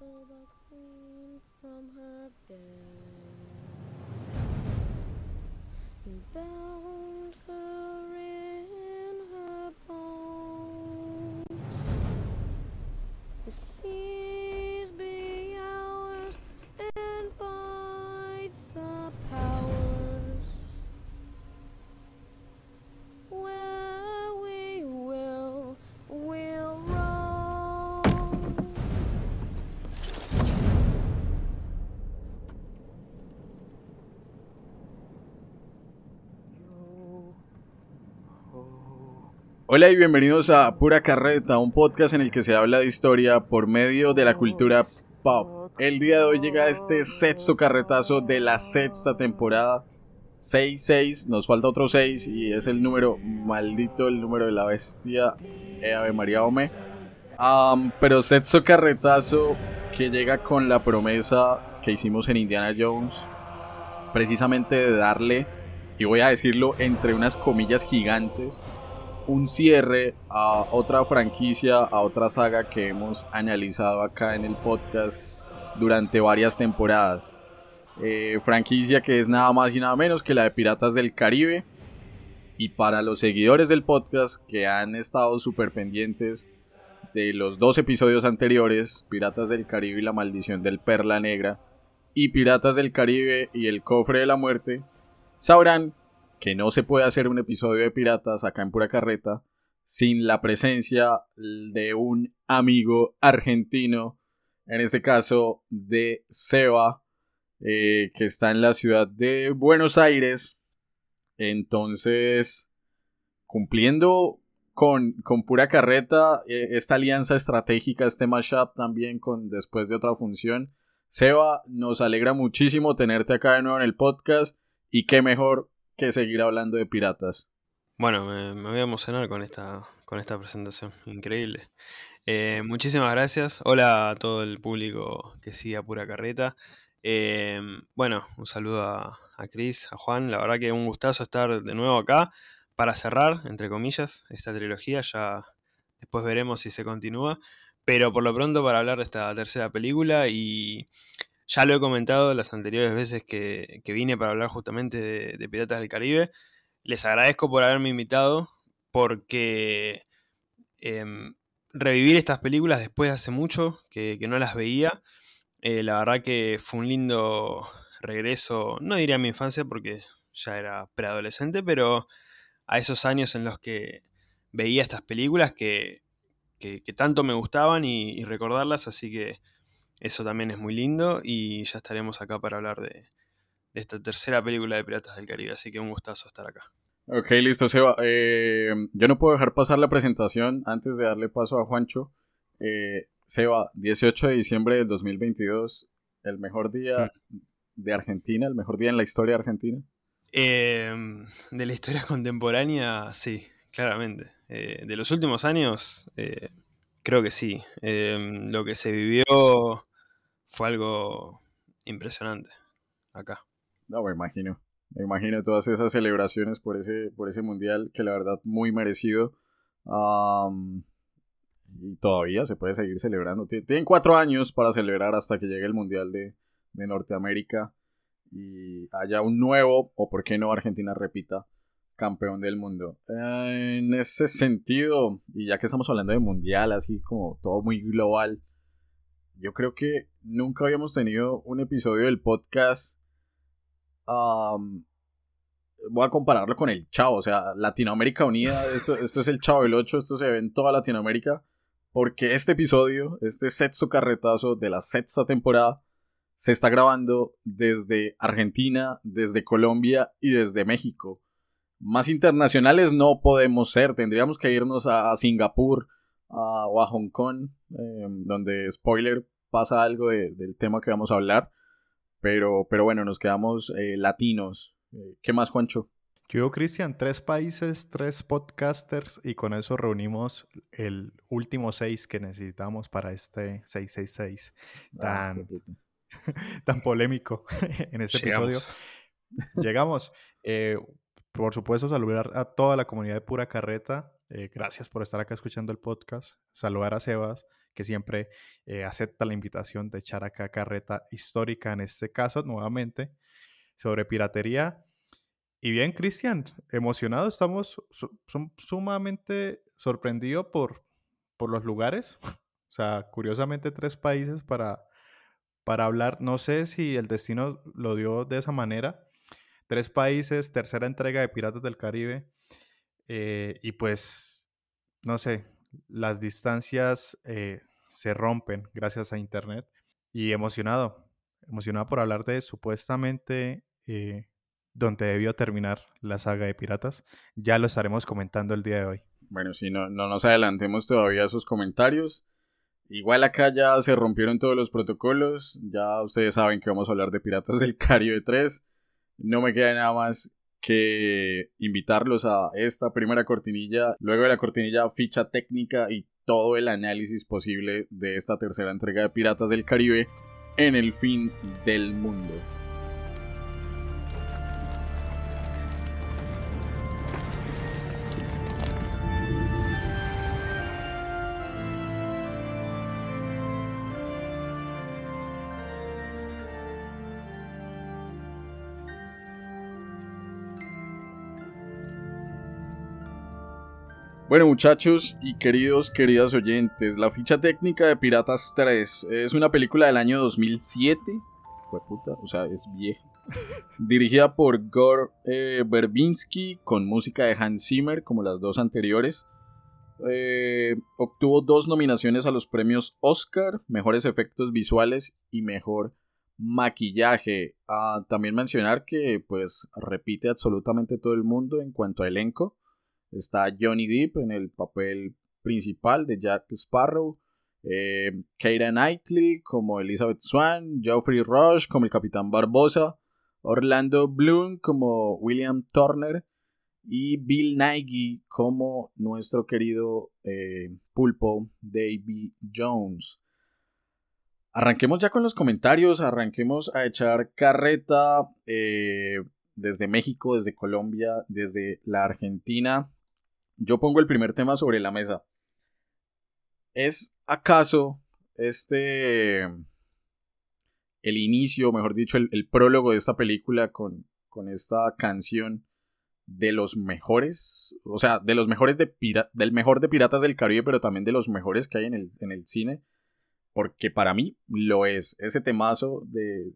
the queen from her bed. And Hola y bienvenidos a Pura Carreta, un podcast en el que se habla de historia por medio de la cultura pop. El día de hoy llega este sexto carretazo de la sexta temporada. 6-6, nos falta otro 6 y es el número maldito, el número de la bestia eh, Ave María Ome. Pero sexto carretazo que llega con la promesa que hicimos en Indiana Jones, precisamente de darle, y voy a decirlo entre unas comillas gigantes, un cierre a otra franquicia, a otra saga que hemos analizado acá en el podcast durante varias temporadas. Eh, franquicia que es nada más y nada menos que la de Piratas del Caribe. Y para los seguidores del podcast que han estado súper pendientes de los dos episodios anteriores, Piratas del Caribe y la maldición del Perla Negra, y Piratas del Caribe y el Cofre de la Muerte, sabrán que no se puede hacer un episodio de Piratas acá en Pura Carreta sin la presencia de un amigo argentino, en este caso de Seba, eh, que está en la ciudad de Buenos Aires. Entonces, cumpliendo con, con Pura Carreta, eh, esta alianza estratégica, este mashup también con después de otra función. Seba, nos alegra muchísimo tenerte acá de nuevo en el podcast y qué mejor que seguir hablando de piratas. Bueno, me, voy a emocionar con esta, con esta presentación. Increíble. Eh, muchísimas gracias. Hola a todo el público que sigue a Pura Carreta. Eh, bueno, un saludo a, a Cris, a Juan. La verdad que un gustazo estar de nuevo acá para cerrar, entre comillas, esta trilogía. Ya después veremos si se continúa. Pero por lo pronto para hablar de esta tercera película y ya lo he comentado las anteriores veces que, que vine para hablar justamente de, Piratas del Caribe. Les agradezco por haberme invitado porque em, revivir estas películas después de hace mucho que, que no las veía, eh, la verdad que fue un lindo regreso, no diría a mi infancia porque ya era preadolescente, pero a esos años en los que veía estas películas que, que- tanto me gustaban y recordarlas, así que eso también es muy lindo y ya estaremos acá para hablar de, de esta tercera película de Piratas del Caribe, así que un gustazo estar acá. Ok, listo, Seba. Eh, yo no puedo dejar pasar la presentación antes de darle paso a Juancho. Eh, Seba, 18 de diciembre del 2022, el mejor día de Argentina, el mejor día en la historia de Argentina. Em, de la historia contemporánea, sí, claramente. Eh, de los últimos años, eh, creo que sí. Lo que se vivió fue algo impresionante acá. No, me imagino. Me imagino todas esas celebraciones por ese, por ese mundial que la verdad muy merecido. Am, y todavía se puede seguir celebrando. Tien- Tienen cuatro años para celebrar hasta que llegue el mundial de, de Norteamérica y haya un nuevo, o por qué no Argentina repita, campeón del mundo. Eh, en ese sentido, y ya que estamos hablando de mundial, así como todo muy global, yo creo que nunca habíamos tenido un episodio del podcast Am, voy a compararlo con el Chavo, o sea, Latinoamérica Unida, esto, esto es el Chavo del 8, esto se ve en toda Latinoamérica, porque este episodio, este sexto carretazo de la sexta temporada, se está grabando desde Argentina, desde Colombia y desde México. Más internacionales no podemos ser, tendríamos que irnos a, Singapur o a Hong Kong, eh, donde, spoiler, pasa algo de- del tema que vamos a hablar. Pero, pero bueno, nos quedamos eh, latinos. Eh, ¿Qué más, Juancho? Yo, Cristian, tres países, tres podcasters y con eso reunimos el último seis que necesitamos para este 666 Ah, tan, tan polémico en este episodio. Llegamos. Llegamos. Eh, por supuesto, saludar a toda la comunidad de Pura Carreta. Eh, gracias por estar acá escuchando el podcast. Saludar a Sebas, que siempre eh, acepta la invitación de echar acá carreta histórica, en este caso nuevamente, sobre piratería. Y bien, Cristian, emocionado, estamos sumamente sorprendidos por, por los lugares. O sea, curiosamente tres países para, para hablar. No sé si el destino lo dio de esa manera. Tres países, tercera entrega de Piratas del Caribe. Eh, y pues, no sé, las distancias eh, se rompen gracias a Internet. Y emocionado, emocionado por hablar de supuestamente eh, donde debió terminar la saga de Piratas. Ya lo estaremos comentando el día de hoy. Bueno, si no, no nos adelantemos todavía a sus comentarios. Igual acá ya se rompieron todos los protocolos. Ya ustedes saben que vamos a hablar de Piratas del Caribe 3. No me queda nada más que invitarlos a esta primera cortinilla. Luego de la cortinilla, ficha técnica y todo el análisis posible de esta tercera entrega de Piratas del Caribe en el fin del mundo. Bueno muchachos y queridos, queridas oyentes, la ficha técnica de Piratas 3 es una película del año 2007, o sea, es vieja, dirigida por Gore eh, Verbinski con música de Hans Zimmer como las dos anteriores. Eh, obtuvo dos nominaciones a los premios Oscar, mejores efectos visuales y mejor maquillaje. Ah, también mencionar que pues repite absolutamente todo el mundo en cuanto a elenco. Está Johnny Depp en el papel principal de Jack Sparrow. Eh, Keira Knightley como Elizabeth Swan. Geoffrey Rush como el Capitán Barbosa. Orlando Bloom como William Turner. Y Bill Nighy como nuestro querido eh, pulpo Davy Jones. Arranquemos ya con los comentarios, arranquemos a echar carreta eh, desde México, desde Colombia, desde la Argentina. Yo pongo el primer tema sobre la mesa. ¿Es acaso este... el inicio, mejor dicho, el, prólogo de esta película con, con, esta canción de los mejores? O sea, de los mejores de del mejor de Piratas del Caribe, pero también de los mejores que hay en el, en el cine. Porque para mí lo es. Ese temazo de,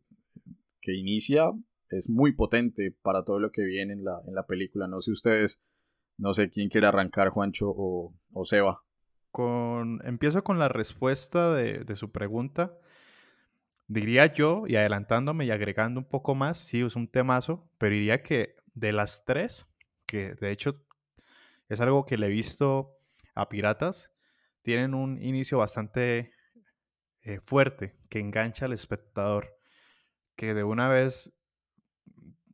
que inicia es muy potente para todo lo que viene en la, en la película. No sé ustedes no sé quién quiere arrancar, Juancho o, o Seba. Con, empiezo con la respuesta de, su pregunta. Diría yo, y adelantándome y agregando un poco más, sí, es un temazo, pero diría que de las tres, que de hecho es algo que le he visto a Piratas, tienen un inicio bastante eh, fuerte, que engancha al espectador, que de una vez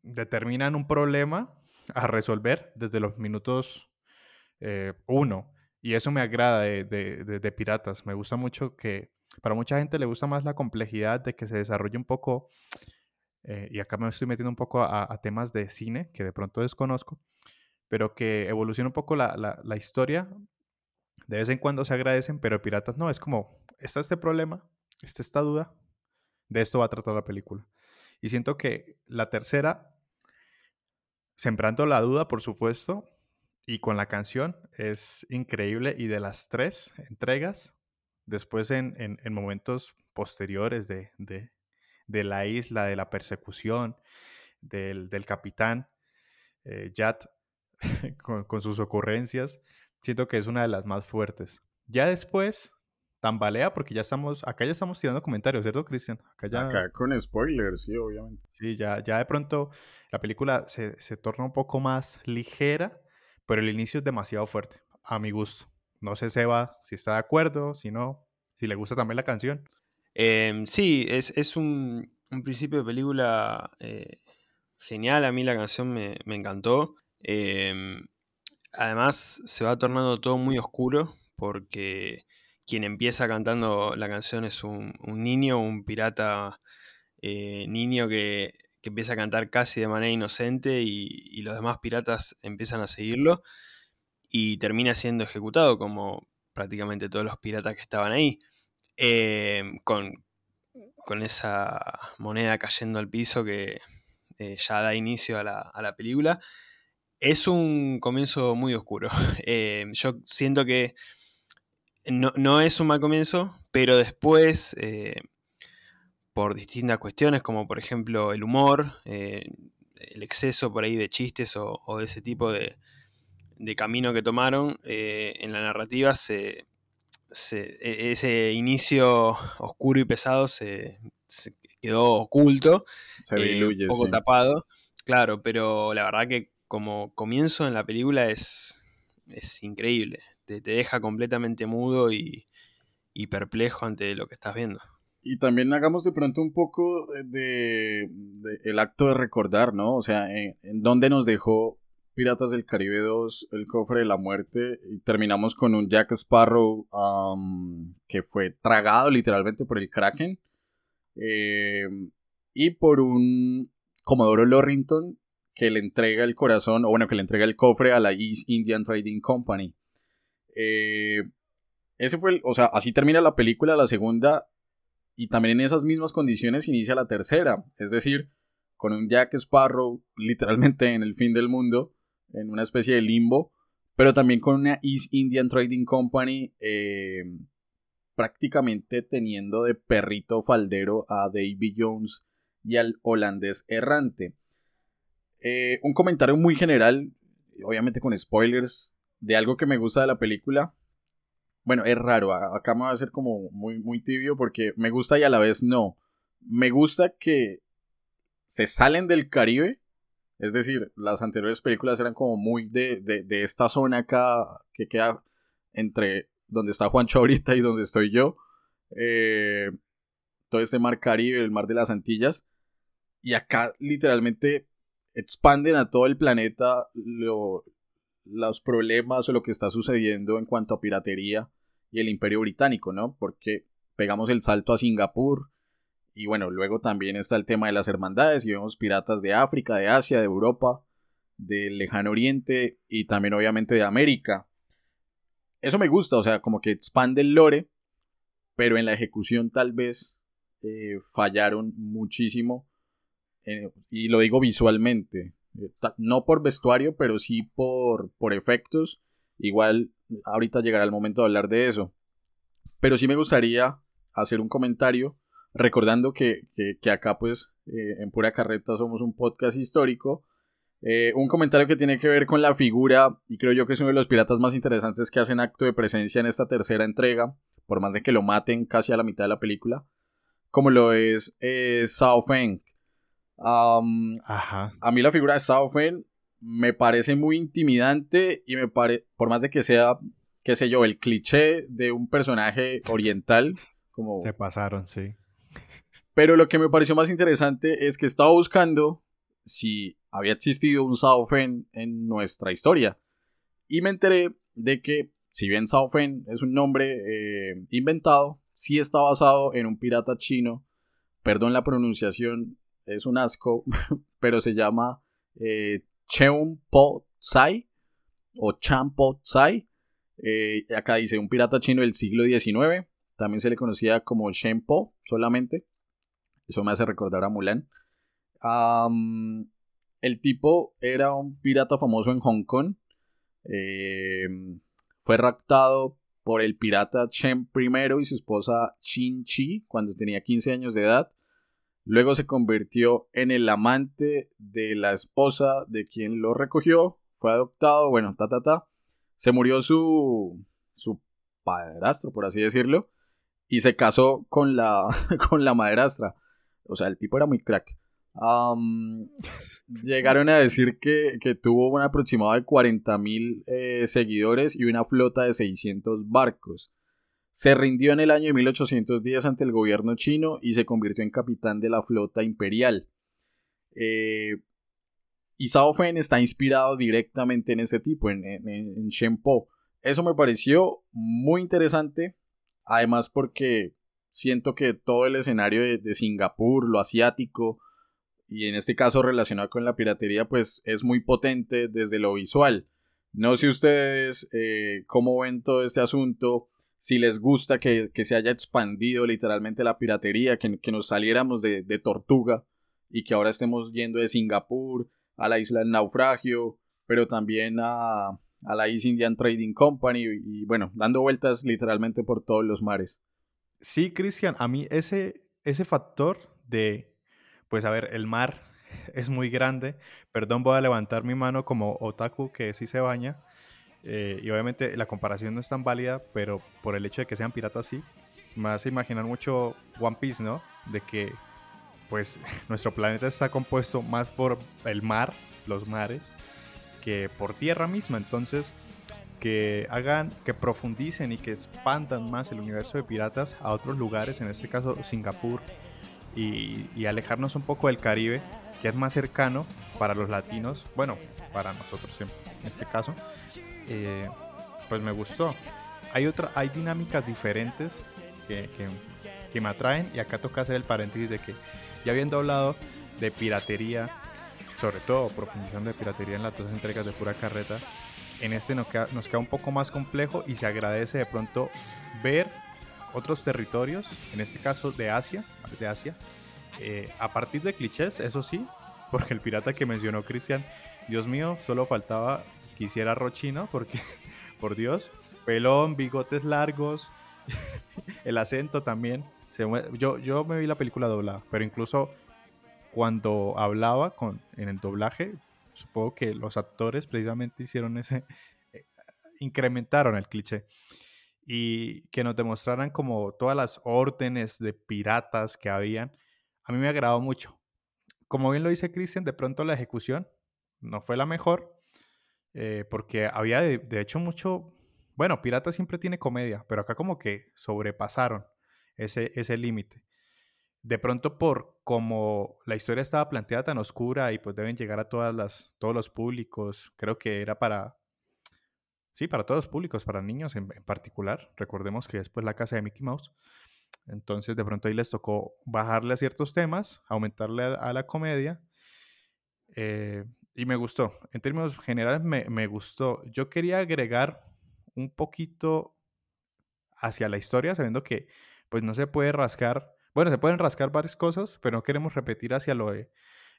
determinan un problema a resolver desde los minutos eh, uno. Y eso me agrada de, Piratas. Me gusta mucho que para mucha gente le gusta más la complejidad de que se desarrolle un poco, eh, y acá me estoy metiendo un poco a, temas de cine que de pronto desconozco, pero que evolucione un poco la, la, historia. De vez en cuando se agradecen, pero Piratas no, es como, está este problema, está esta duda, de esto va a tratar la película. Y siento que la tercera Sembrando la duda, por supuesto, y con la canción es increíble. Y de las tres entregas, después en, momentos posteriores de, de, la isla, de la persecución, del, capitán eh, Jat con, con, sus ocurrencias, siento que es una de las más fuertes. Ya después tambalea porque ya estamos, acá ya estamos tirando comentarios, ¿cierto, Cristian? Acá, ya... acá con spoilers, sí, obviamente. Sí, ya, ya de pronto la película se, se, torna un poco más ligera, pero el inicio es demasiado fuerte, a mi gusto. No sé, Seba, si está de acuerdo, si no, si le gusta también la canción. Em, sí, es, es un, un, principio de película eh, genial, a mí la canción me, me encantó. Em, además, se va tornando todo muy oscuro porque quien empieza cantando la canción es un, niño, un pirata eh, niño que, empieza a cantar casi de manera inocente y, los demás piratas empiezan a seguirlo y termina siendo ejecutado como prácticamente todos los piratas que estaban ahí. eh, con, con esa moneda cayendo al piso que eh, ya da inicio a la, película. Es un comienzo muy oscuro. Yo siento que no, no es un mal comienzo, pero después, eh, por distintas cuestiones, como por ejemplo el humor, eh, el exceso por ahí de chistes o, o de ese tipo de, de camino que tomaron, eh, en la narrativa se, se- e- ese inicio oscuro y pesado se, se quedó oculto, Se diluye, un poco sí. tapado, claro, pero la verdad que como comienzo en la película es, es increíble, te, te deja completamente mudo y, y perplejo ante lo que estás viendo. Y también hagamos de pronto un poco de, el acto de recordar, ¿no? O sea, en, dónde nos dejó Piratas del Caribe 2, El Cofre de la Muerte, y terminamos con un Jack Sparrow que fue tragado literalmente por el Kraken, eh, y por un Comodoro Lorrington que le entrega el corazón, o bueno, que le entrega el cofre a la East Indian Trading Company. Eh, ese fue, el- o sea, así termina la película, la segunda, y también en esas mismas condiciones inicia la tercera, es decir, con un Jack Sparrow literalmente en el fin del mundo, en una especie de limbo, pero también con una East Indian Trading Company eh, prácticamente teniendo de perrito faldero a Davy Jones y al holandés errante. Eh, un comentario muy general, obviamente con spoilers, de algo que me gusta de la película. Bueno, es raro, acá me va a ser como muy, muy tibio porque me gusta y a la vez no. Me gusta que se salen del Caribe, es decir, las anteriores películas eran como muy de, de, de esta zona acá que queda entre donde está Juancho ahorita y donde estoy yo. Eh, todo este mar Caribe, el mar de las Antillas. Y acá literalmente expanden a todo el planeta lo- los problemas o lo que está sucediendo en cuanto a piratería y el imperio británico, ¿no? Porque pegamos el salto a Singapur y bueno, luego también está el tema de las hermandades y vemos piratas de África, de Asia, de Europa, del lejano oriente y también obviamente de América. Eso me gusta, o sea, como que expande el lore, pero en la ejecución tal vez eh, fallaron muchísimo eh, y lo digo visualmente, eh, no por vestuario, pero sí por, por efectos. Igual ahorita llegará el momento de hablar de eso. Pero sí me gustaría hacer un comentario recordando que, que- que acá pues eh, en pura carreta somos un podcast histórico. Eh, un comentario que tiene que ver con la figura y creo yo que es uno de los piratas más interesantes que hacen acto de presencia en esta tercera entrega, por más de que lo maten casi a la mitad de la película, como lo es eh, Sao Feng. Ajá. a mí la figura de Sao Fen me parece muy intimidante y me parece, por más de que sea, qué sé yo, el cliché de un personaje oriental, como... Se pasaron, sí. Pero lo que me pareció más interesante es que estaba buscando si había existido un Sao Fen en nuestra historia. Y me enteré de que, si bien Sao Fen es un nombre eh, inventado, sí está basado en un pirata chino. Perdón la pronunciación, es un asco, pero se llama eh, Cheung Po Tsai o Chan Po Tsai. Eh, acá dice un pirata chino del siglo XIX. También se le conocía como Shen Po solamente. Eso me hace recordar a Mulan. El tipo era un pirata famoso en Hong Kong. Eh, fue raptado por el pirata Chen I y su esposa Chin Chi cuando tenía 15 años de edad. Luego se convirtió en el amante de la esposa de quien lo recogió. Fue adoptado, bueno, ta ta ta. Se murió su, su padrastro, por así decirlo. Y se casó con la, con la madrastra. O sea, el tipo era muy crack. Llegaron a decir que, que tuvo un aproximado de 40.000 eh, seguidores y una flota de 600 barcos. Se rindió en el año de 1810 ante el gobierno chino y se convirtió en capitán de la flota imperial. Eh, y Sao Fen está inspirado directamente en ese tipo, en, en, en Shen Po. Eso me pareció muy interesante, además porque siento que todo el escenario de, de Singapur, lo asiático, y en este caso relacionado con la piratería, pues es muy potente desde lo visual. No sé ustedes eh, cómo ven todo este asunto, si les gusta que, que se haya expandido literalmente la piratería, que, que nos saliéramos de, de Tortuga y que ahora estemos yendo de Singapur a la isla del naufragio, pero también a, a la East Indian Trading Company y, bueno, dando vueltas literalmente por todos los mares. Sí, Cristian, a mí ese, ese factor de, pues a ver, el mar es muy grande. Perdón, voy a levantar mi mano como otaku que sí se baña. Eh, y obviamente la comparación no es tan válida, pero por el hecho de que sean piratas sí, me hace imaginar mucho One Piece, ¿no? De que pues nuestro planeta está compuesto más por el mar, los mares, que por tierra misma. Entonces, que hagan, que profundicen y que expandan más el universo de piratas a otros lugares, en este caso Singapur, y, y alejarnos un poco del Caribe, que es más cercano para los latinos, bueno, para nosotros en, este caso, eh, pues me gustó. Hay, otra, hay dinámicas diferentes que, que, me atraen, y acá toca hacer el paréntesis de que ya habiendo hablado de piratería, sobre todo profundizando de piratería en las dos entregas de pura carreta, en este nos queda, nos queda un poco más complejo y se agradece de pronto ver otros territorios, en este caso de Asia, de Asia, eh, a partir de clichés, eso sí, porque el pirata que mencionó Cristian, Dios mío, solo faltaba que hiciera rochino, porque, por Dios, pelón, bigotes largos, el acento también. Se yo, yo me vi la película doblada, pero incluso cuando hablaba con, en el doblaje, supongo que los actores precisamente hicieron ese, eh, incrementaron el cliché y que nos demostraran como todas las órdenes de piratas que habían, a mí me agradó mucho. Como bien lo dice Christian, de pronto la ejecución no fue la mejor, eh, porque había de, de hecho mucho, bueno, Pirata siempre tiene comedia, pero acá como que sobrepasaron ese, ese límite. De pronto por como la historia estaba planteada tan oscura y pues deben llegar a todas las, todos los públicos, creo que era para, sí, para todos los públicos, para niños en, en particular. Recordemos que después la casa de Mickey Mouse. Entonces de pronto ahí les tocó bajarle a ciertos temas, aumentarle a, a la comedia. eh, y me gustó. En términos generales me, me gustó. Yo quería agregar un poquito hacia la historia, sabiendo que pues no se puede rascar, bueno, se pueden rascar varias cosas, pero no queremos repetir hacia lo de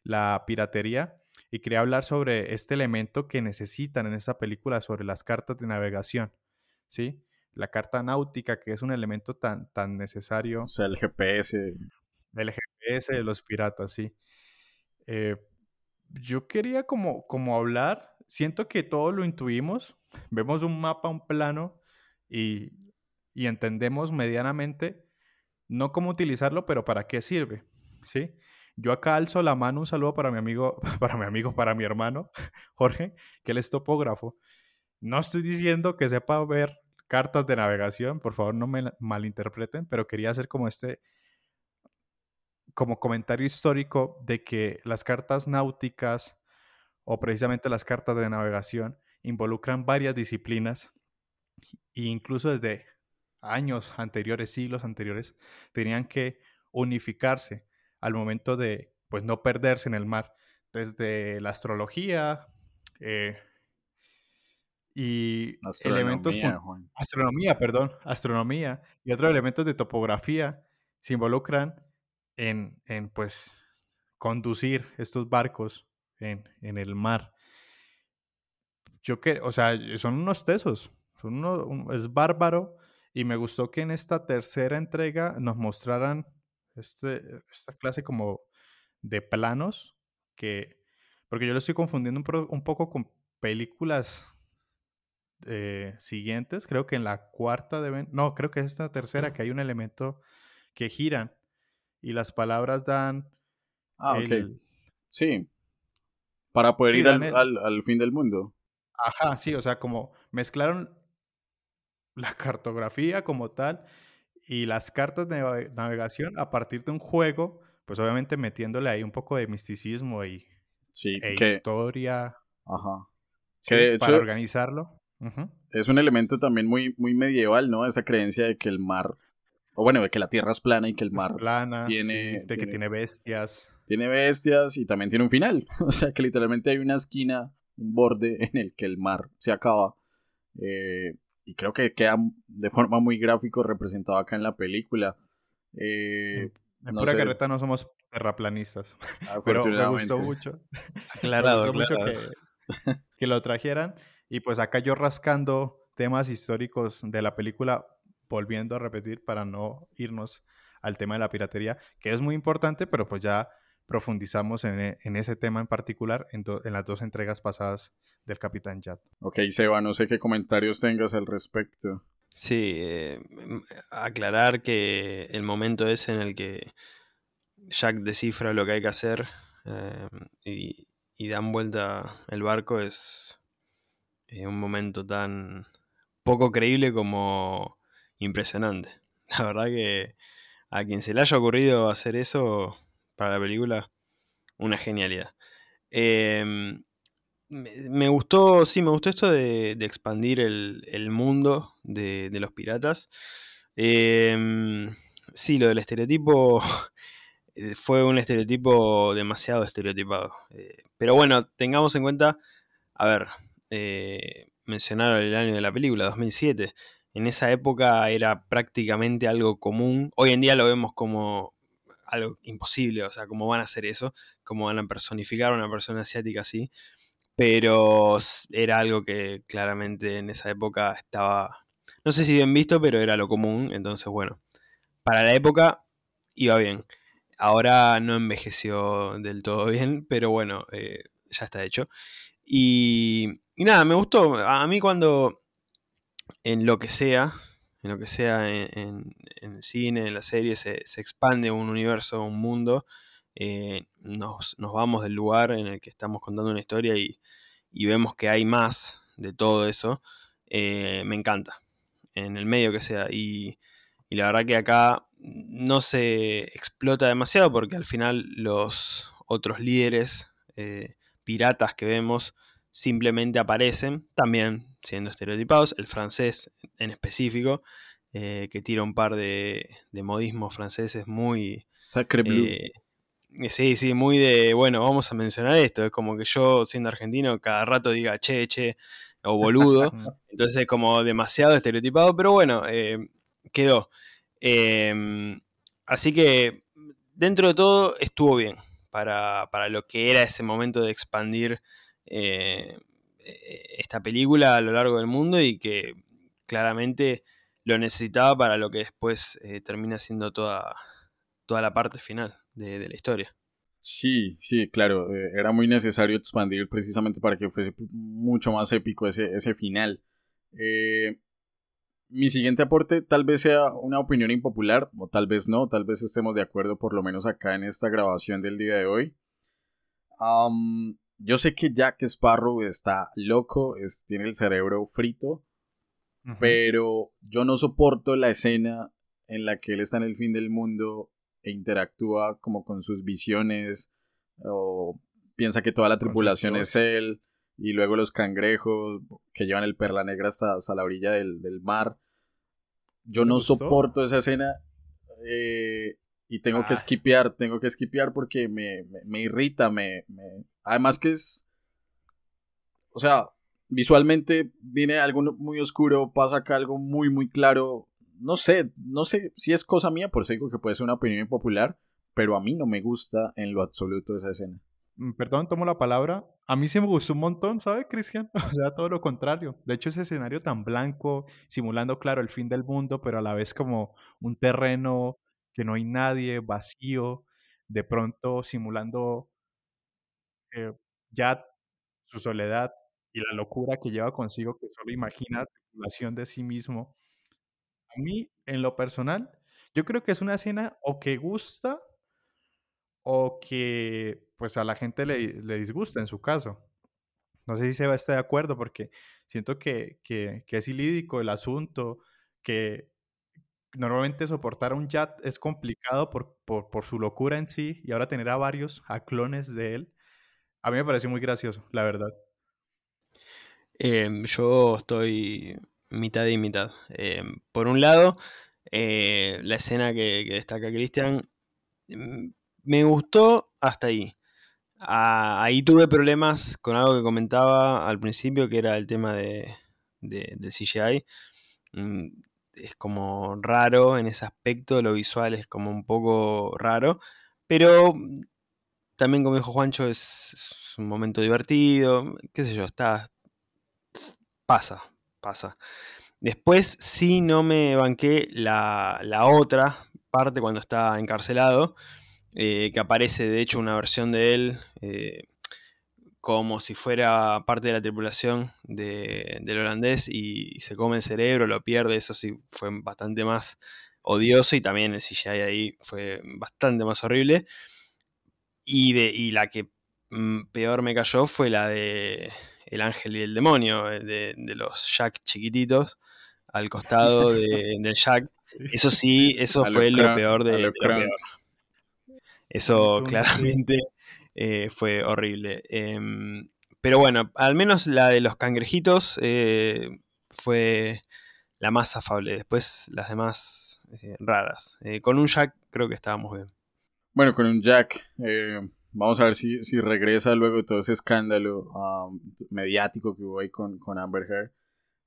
la piratería. Y quería hablar sobre este elemento que necesitan en esta película sobre las cartas de navegación, ¿sí? La carta náutica, que es un elemento tan, tan necesario O sea, el GPS. del GPS de los piratas, sí. Eh, yo quería como, como hablar, siento que todo lo intuimos, vemos un mapa, un plano y, y entendemos medianamente no cómo utilizarlo, pero para qué sirve, ¿sí? Yo acá alzo la mano, un saludo para mi amigo, para mi amigo, para mi hermano, Jorge, que él es topógrafo. No estoy diciendo que sepa ver cartas de navegación, por favor no me malinterpreten, pero quería hacer como este, como comentario histórico de que las cartas náuticas o precisamente las cartas de navegación involucran varias disciplinas e incluso desde años anteriores, siglos anteriores, tenían que unificarse al momento de pues no perderse en el mar, desde la astrología eh, y elementos Astronomía, pun- Juan. astronomía, perdón, astronomía y otros elementos de topografía se involucran en, en pues conducir estos barcos en, en el mar. Yo que, o sea, son unos tesos, son uno- un- es bárbaro y me gustó que en esta tercera entrega nos mostraran este, esta clase como de planos que, porque yo lo estoy confundiendo un, pro- un poco con películas eh, siguientes, creo que en la cuarta deben, no, creo que es esta tercera que hay un elemento que giran y las palabras dan Ah, ok. Sí. Para poder Sí, ir al, el- al- al fin del mundo. Ajá, sí, o sea, como mezclaron la cartografía como tal y las cartas de nave- navegación a partir de un juego, pues obviamente metiéndole ahí un poco de misticismo y, Sí, e que, historia ajá. sí, Que para hecho- organizarlo. Es un elemento también muy, muy medieval, ¿no? Esa creencia de que el mar, o bueno, de que la tierra es plana y que el Es mar plana, sí, tiene- de que tiene- tiene bestias. tiene bestias y también tiene un final. O sea, que literalmente hay una esquina, un borde en el que el mar se acaba. Eh, y creo que queda de forma muy gráfico representado acá en la película. Eh, En no pura sé. carreta no somos terraplanistas. Pero me gustó mucho. me Aclarado, gustó mucho que, que lo trajeran. Y pues acá yo rascando temas históricos de la película, volviendo a repetir para no irnos al tema de la piratería, que es muy importante, pero pues ya profundizamos en, e- en ese tema en particular en, do- en las dos entregas pasadas del Capitán Jack. Ok, Seba, no sé qué comentarios tengas al respecto. Sí, eh, aclarar que el momento ese en el que Jack descifra lo que hay que hacer eh, y, y dan vuelta el barco es eh, un momento tan poco creíble como impresionante. La verdad que a quien se le haya ocurrido hacer eso para la película, una genialidad. Em, me, gustó, sí, me gustó esto de, expandir el, mundo de, los piratas. Em, sí, lo del estereotipo fue un estereotipo demasiado estereotipado. Eh, pero bueno, tengamos en cuenta, a ver, eh, mencionar el año de la película, 2007. En esa época era prácticamente algo común. Hoy en día lo vemos como algo imposible, o sea, cómo van a hacer eso, cómo van a personificar a una persona asiática así. Pero era algo que claramente en esa época estaba, no sé si bien visto, pero era lo común. Entonces, bueno, para la época iba bien. Ahora no envejeció del todo bien, pero bueno, eh, ya está hecho. Y, y nada, me gustó. A mí cuando en lo que sea, en lo que sea en, el cine, en la serie, se, expande un universo, un mundo, eh, nos, nos vamos del lugar en el que estamos contando una historia y, y vemos que hay más de todo eso, eh, me encanta, en el medio que sea. Y, y la verdad que acá no se explota demasiado porque al final los otros líderes eh, piratas que vemos simplemente aparecen, también siendo estereotipados, el francés en específico, eh, que tira un par de, de modismos franceses muy... Sacre Blue. eh, sí, sí, muy de, bueno, vamos a mencionar esto, es como que yo siendo argentino cada rato diga che, che, o boludo, entonces es como demasiado estereotipado, pero bueno, eh, quedó. Eh, así que dentro de todo estuvo bien para, para lo que era ese momento de expandir eh, esta película a lo largo del mundo y que claramente lo necesitaba para lo que después eh, termina siendo toda, toda la parte final de, la historia. Sí, sí, claro, eh, era muy necesario expandir precisamente para que fuese mucho más épico ese, ese final. Eh, mi siguiente aporte tal vez sea una opinión impopular, o tal vez no, tal vez estemos de acuerdo por lo menos acá en esta grabación del día de hoy. Yo sé que Jack Sparrow está loco, es, tiene el cerebro frito, pero yo no soporto la escena en la que él está en el fin del mundo e interactúa como con sus visiones o piensa que toda la tripulación es él y luego los cangrejos que llevan el perla negra hasta, hasta la orilla del, del mar. Yo ¿No gustó? soporto esa escena eh, y tengo que Ah. esquipear, tengo que esquipear porque me, me, me irrita, me, me- además que es, o sea, visualmente viene algo muy oscuro, pasa acá algo muy, muy claro. No sé, no sé si es cosa mía, por eso digo que puede ser una opinión impopular, pero a mí no me gusta en lo absoluto esa escena. Mm, Perdón, tomo la palabra. A mí sí me gustó un montón, ¿sabe, Cristian? O sea, todo lo contrario. De hecho, ese escenario tan blanco, simulando, claro, el fin del mundo, pero a la vez como un terreno que no hay nadie, vacío, de pronto simulando eh, ya su soledad y la locura que lleva consigo, que solo imagina tripulación de sí mismo. A mí, en lo personal, yo creo que es una escena o que gusta o que pues a la gente le, le disgusta en su caso. No sé si se va a estar de acuerdo porque siento que, que, que es ilídico el asunto, que normalmente soportar un Jat es complicado por, por, su locura en sí y ahora tener a varios, a clones de él, a mí me pareció muy gracioso, la verdad. Em, yo estoy mitad y mitad. Em, por un lado, eh, la escena que, que destaca Cristian mm, me gustó hasta ahí. Ah, ahí tuve problemas con algo que comentaba al principio, que era el tema de, de, del CGI. Es como raro en ese aspecto, lo visual es como un poco raro, pero también como dijo Juancho es, es un momento divertido, qué sé yo, está... pasa, pasa. Después sí no me banqué la, la otra parte cuando está encarcelado, eh, que aparece de hecho una versión de él eh, como si fuera parte de la tripulación de- del holandés y, se come el cerebro, lo pierde, eso sí fue bastante más odioso y también el CGI ahí fue bastante más horrible. Y, de, y la que mm, peor me cayó fue la de El Ángel y el Demonio, eh, de, de los Jack chiquititos al costado de- del Jack. Eso sí, eso fue lo peor de, lo peor. Eso claramente eh, fue horrible. Em, pero bueno, al menos la de los cangrejitos eh, fue la más afable. Después las demás eh, raras. Con un Jack creo que estábamos bien. Bueno, con un Jack, vamos a ver si, si regresa luego de todo ese escándalo um, mediático que hubo ahí con, con Amber Heard.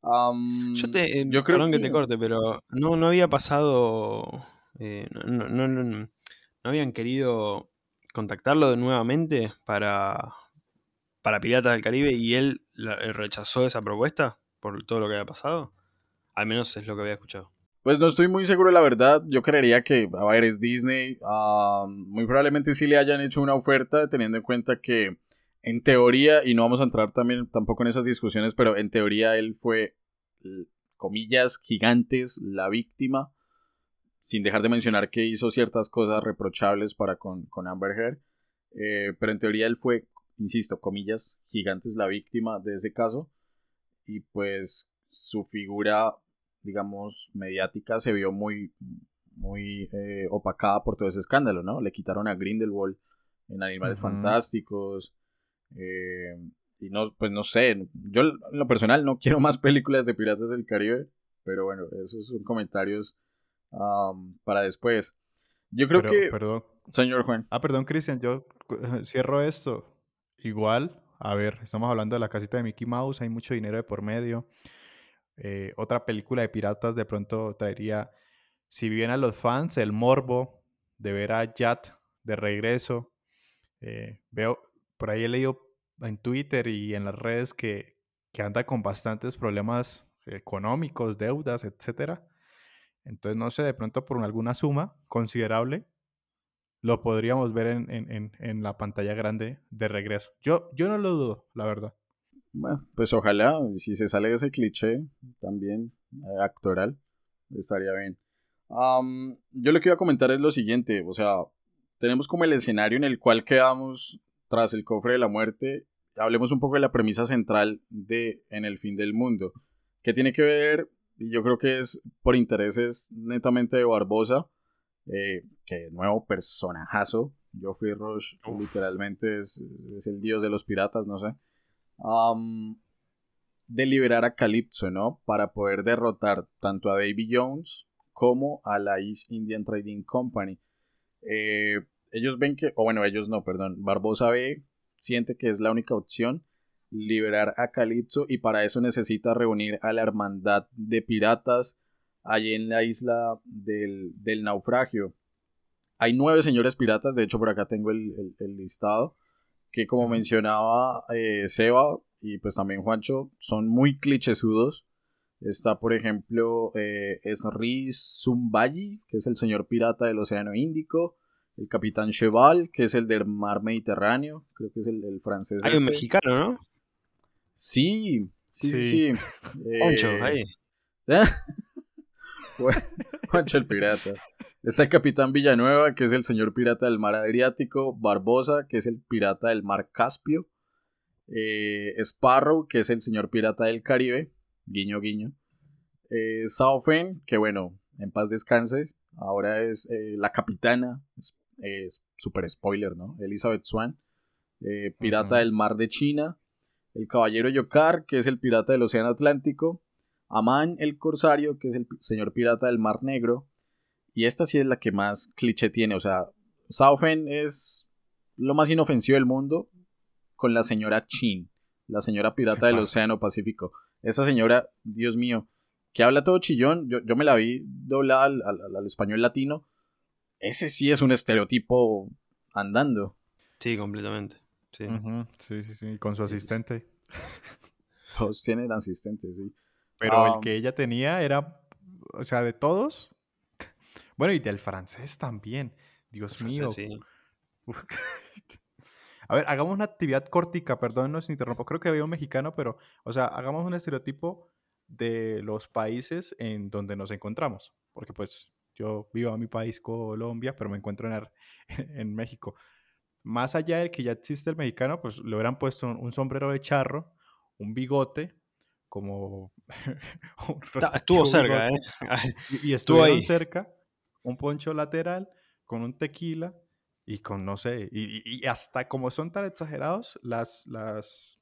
Um, Yo te, yo creo perdón que... que- te corte, pero no, no había pasado. no, no- no- no habían querido contactarlo de nuevamente para, para Piratas del Caribe y él eh, rechazó esa propuesta por todo lo que había pasado. Al menos es lo que había escuchado. Pues no estoy muy seguro, la verdad. Yo creería que, a ver, Disney. ah, muy probablemente sí le hayan hecho una oferta, teniendo en cuenta que, en teoría, y no vamos a entrar también tampoco en esas discusiones, pero en teoría él fue, comillas, gigantes, la víctima. Sin dejar de mencionar que hizo ciertas cosas reprochables para con, con Amber Heard. Eh, pero en teoría él fue, insisto, comillas, gigantes, la víctima de ese caso. Y pues su figura digamos, mediática se vio muy, muy eh, opacada por todo ese escándalo, ¿no? Le quitaron a Grindelwald en Animales Ujú. Fantásticos. eh, y no, pues no sé, yo en lo personal no quiero más películas de Piratas del Caribe, pero bueno, esos son comentarios am, para después. Yo creo Pero- que, Perdón. señor Juan, Ah, perdón, Cristian, yo eh, cierro esto. Igual, a ver, estamos hablando de la casita de Mickey Mouse, hay mucho dinero de por medio. Eh, otra película de piratas de pronto traería, si bien a los fans, el morbo de ver a Jat de regreso. Eh, veo, por ahí he leído en Twitter y en las redes que, que anda con bastantes problemas económicos, deudas, etcétera. Entonces, no sé, de pronto por alguna suma considerable, lo podríamos ver en, en- en- en la pantalla grande de regreso. Yo, yo no lo dudo, la verdad. bueno, pues ojalá, si se sale ese cliché también eh, actoral, estaría bien. Am, yo lo que iba a comentar es lo siguiente, o sea, tenemos como el escenario en el cual quedamos tras el cofre de la muerte. Hablemos un poco de la premisa central de En el fin del mundo, que tiene que ver, y yo creo que es por intereses netamente de Barbosa, eh, que nuevo personajazo. Geoffrey Rush Uf. literalmente es, es el dios de los piratas, no sé. Am, de liberar a Calypso, ¿no? Para poder derrotar tanto a Davy Jones como a la East Indian Trading Company. Eh, ellos ven que, o bueno, ellos no, perdón, Barbosa ve, siente que es la única opción liberar a Calypso y para eso necesita reunir a la hermandad de piratas allí en la isla del, del naufragio. Hay nueve señores piratas, de hecho por acá tengo el, el- el listado, que como mencionaba eh, Seba y pues también Juancho, son muy clichésudos. Está, por ejemplo, eh, Esri Zumbayi, que es el señor pirata del Océano Índico. El capitán Cheval, que es el del mar Mediterráneo. Creo que es el, el francés. Hay un mexicano, ¿no? Sí, sí, sí, Sí. Eh, Poncho, ahí. Juancho el pirata. Está el capitán Villanueva, que es el señor pirata del mar Adriático. Barbosa, que es el pirata del mar Caspio. Eh, Sparrow, que es el señor pirata del Caribe. Guiño, guiño. Eh, Saufen, que bueno, en paz descanse. Ahora es eh, la capitana. Es, super spoiler, ¿no? Elizabeth Swan. eh, pirata del mar de China. El caballero Yokar, que es el pirata del océano Atlántico. Amán el corsario, que es el señor pirata del mar Negro. Y esta sí es la que más cliché tiene. O sea, Saufen es lo más inofensivo del mundo con la señora Chin, la señora pirata Se del océano Pacífico. Esa señora, Dios mío, que habla todo chillón, yo, yo me la vi doblada al, al- al español latino. Ese sí es un estereotipo andando. Sí, completamente. Sí. Sí, sí, sí. y Con su asistente. Todos tienen asistentes, sí. Pero el que ella tenía era, o sea, de todos. Bueno, y del francés también. Dios Francés, mío. sí. A ver, hagamos una actividad cortica, perdón, no se interrumpo. Creo que había un mexicano, pero, o sea, hagamos un estereotipo de los países en donde nos encontramos. Porque, pues, yo vivo en mi país, Colombia, pero me encuentro en, en México. Más allá del que ya existe el mexicano, pues le hubieran puesto un, un sombrero de charro, un bigote, como. un Estuvo cerca, bigote, ¿eh? y, y Estuvo ahí. cerca, un poncho lateral con un tequila y con, no sé, y, hasta como son tan exagerados, las, las,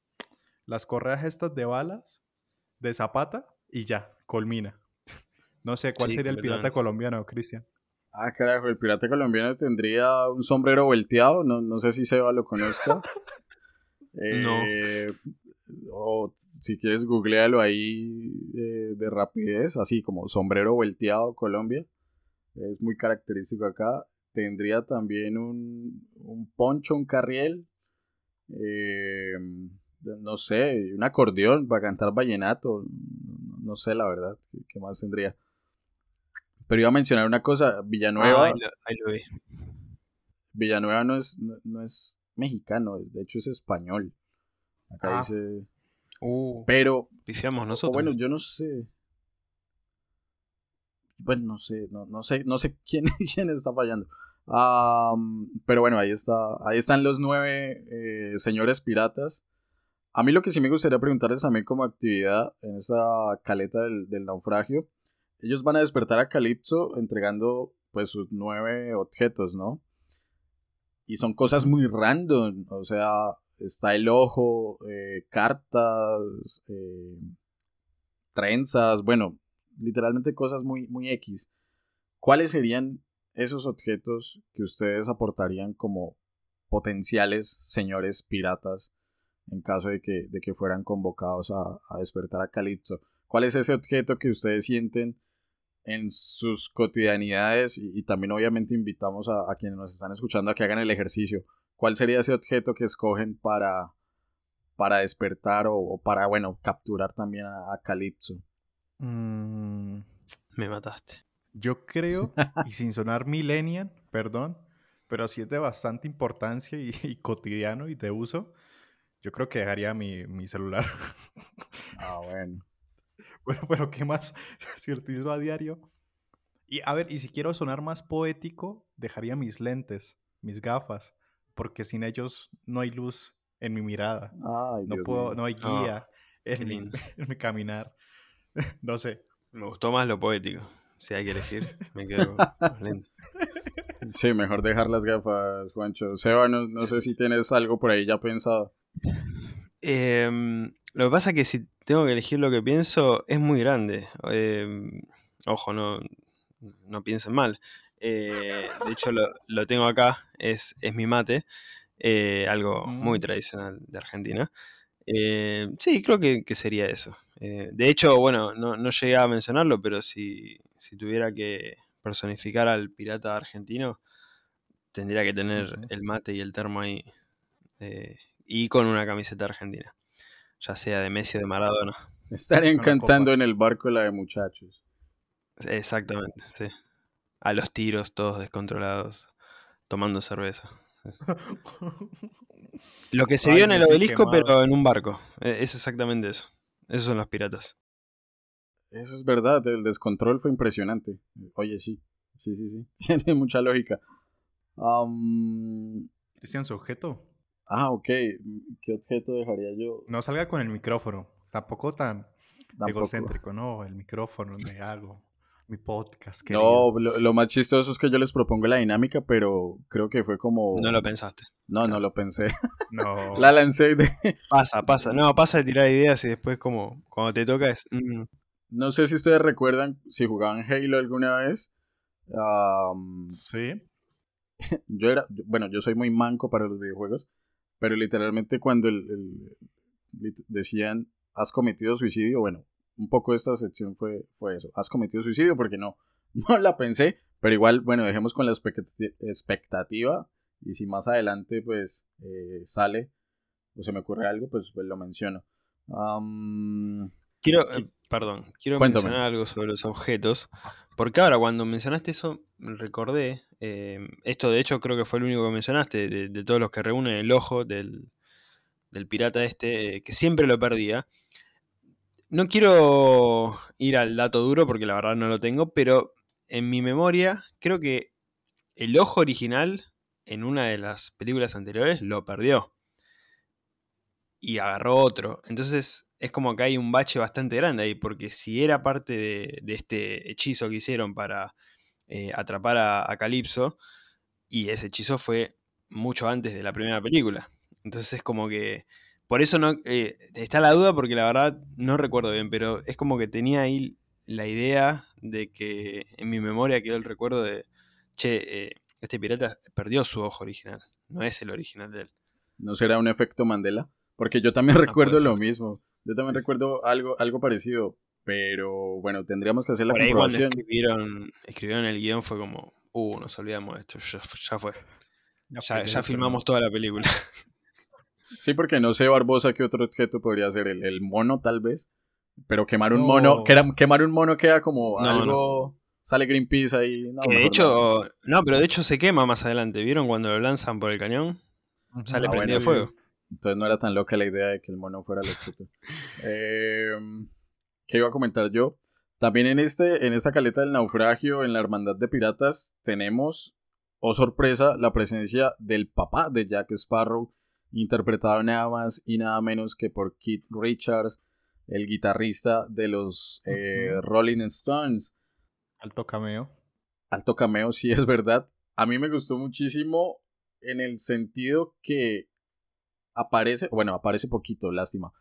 las correas estas de balas de zapata y ya, colmina. No sé cuál Sí, sería el pirata colombiano, Cristian. Ah, carajo, el pirata colombiano tendría un sombrero volteado. No, no sé si Seba lo conozca. Eh, O si quieres, googlealo ahí eh, de rapidez, así como sombrero volteado Colombia. Es muy característico acá. Tendría también un, un poncho, un carriel. eh, no sé, un acordeón para cantar vallenato. No, no sé, la verdad. ¿Qué, qué más tendría? Pero iba a mencionar una cosa. Villanueva. Ah, ahí, lo, ahí lo vi. Villanueva no es, no, no es mexicano, de hecho es español. Acá Ah. dice. Uh, Pero, nosotros. bueno, yo no sé. Bueno, no sé, no, no sé, no sé quién, quién está fallando. Am, pero bueno, ahí está, ahí están los nueve eh, señores piratas. A mí lo que sí me gustaría preguntarles también como actividad en esa caleta del, del naufragio, ellos van a despertar a Calypso entregando pues sus nueve objetos, ¿no? Y son cosas muy random, o sea, está el ojo, eh, cartas, eh, trenzas, bueno, literalmente cosas muy, muy X. ¿Cuáles serían esos objetos que ustedes aportarían como potenciales señores piratas en caso de que, de que fueran convocados a, a despertar a Calypso? ¿Cuál es ese objeto que ustedes sienten en sus cotidianidades? Y, y también obviamente invitamos a, a quienes nos están escuchando a que hagan el ejercicio. ¿Cuál sería ese objeto que escogen para, para despertar o, o para, bueno, capturar también a, a Calypso? Mm, Me mataste. yo creo, y sin sonar millennial, perdón, pero sí es de bastante importancia y, y cotidiano y de uso, yo creo que dejaría mi, mi celular. Ah, bueno. Bueno, pero ¿qué más si utilizo a diario? Y a ver, y si quiero sonar más poético, dejaría mis lentes, mis gafas, porque sin ellos no hay luz en mi mirada. Ay, No Dios puedo, no hay Ah, guía en, mi, lindo. en mi caminar. No sé. Me gustó más lo poético. Si hay que elegir, me quedo lentes. Sí, mejor dejar las gafas, Juancho. Seba, no, no sé si tienes algo por ahí ya pensado. Em, lo que pasa es que si tengo que elegir lo que pienso, es muy grande. Em, ojo, no, no piensen mal. Eh, de hecho, lo, lo tengo acá, es, es mi mate, eh, algo muy Mm. tradicional de Argentina. Eh, sí, creo que, que sería eso. Eh, de hecho, bueno, no, no llegué a mencionarlo, pero si, si tuviera que personificar al pirata argentino, tendría que tener el mate y el termo ahí. Y con una camiseta argentina. Ya sea de Messi o de Maradona. Estarían la cantando en el barco la de muchachos. Exactamente, sí. A los tiros, todos descontrolados, tomando cerveza. Lo que se Ay, vio en el obelisco, quemado. pero en un barco. Eh, Es exactamente eso. Esos son los piratas. Eso es verdad, el descontrol fue impresionante. Oye, sí, sí, sí, sí. Tiene mucha lógica. Am, Cristian, su objeto. Ah, ok. ¿Qué objeto dejaría yo? No salga con el micrófono. Tampoco tan Tampoco. egocéntrico, no. El micrófono donde hago mi podcast. querido. No, lo, lo más chistoso es que yo les propongo la dinámica, pero creo que fue como... No lo pensaste. No, no lo pensé. No. La lancé de... Pasa, pasa. No, pasa de tirar ideas y después como cuando te toca es... mm, No sé si ustedes recuerdan si jugaban Halo alguna vez. Sí. yo era, bueno, yo soy muy manco para los videojuegos, pero literalmente cuando el, decían ¿has cometido suicidio? Bueno, un poco esta sección fue, fue eso. ¿Has cometido suicidio? Porque no, no la pensé, pero igual, bueno, dejemos con la expectativa y si más adelante pues eh, sale o se me ocurre algo, pues, pues lo menciono. quiero, eh, perdón, quiero mencionar algo sobre los objetos, porque ahora cuando mencionaste eso, recordé, eh, esto de hecho creo que fue el único que mencionaste, de, todos los que reúnen el ojo del, del pirata este, que siempre lo perdía. No quiero ir al dato duro porque la verdad no lo tengo, pero en mi memoria creo que el ojo original en una de las películas anteriores lo perdió. Y agarró otro. Entonces es como que hay un bache bastante grande ahí, porque si era parte de, este hechizo que hicieron para eh, atrapar a, a Calypso, y ese hechizo fue mucho antes de la primera película. Entonces es como que por eso no eh, está la duda porque la verdad no recuerdo bien, pero es como que tenía ahí la idea de que en mi memoria quedó el recuerdo de, che, eh, este pirata perdió su ojo original, no es el original de él. ¿No será un efecto Mandela? Porque yo también recuerdo lo mismo. Yo también recuerdo algo, algo parecido, pero bueno, tendríamos que hacer la Por ahí Cuando escribieron, escribieron el guion fue como, uh, nos olvidamos de esto, ya, fue. Ya, ya filmamos toda la película. Sí, porque no sé, Barbosa, qué otro objeto podría ser. El, mono, tal vez. Pero quemar un mono. Quemar un mono queda como algo. Sale Greenpeace ahí. de hecho. No, pero de hecho se quema más adelante. ¿Vieron cuando lo lanzan por el cañón? Sale ah, prendido fuego. Entonces no era tan loca la idea de que el mono fuera el objeto. Em, ¿Qué iba a comentar yo? También en, este, en esta caleta del naufragio, en la Hermandad de Piratas, tenemos, oh sorpresa, la presencia del papá de Jack Sparrow, interpretado nada más y nada menos que por Keith Richards, el guitarrista de los eh, Rolling Stones. Alto cameo. Alto cameo, sí es verdad. A mí me gustó muchísimo en el sentido que aparece, bueno, aparece poquito, lástima,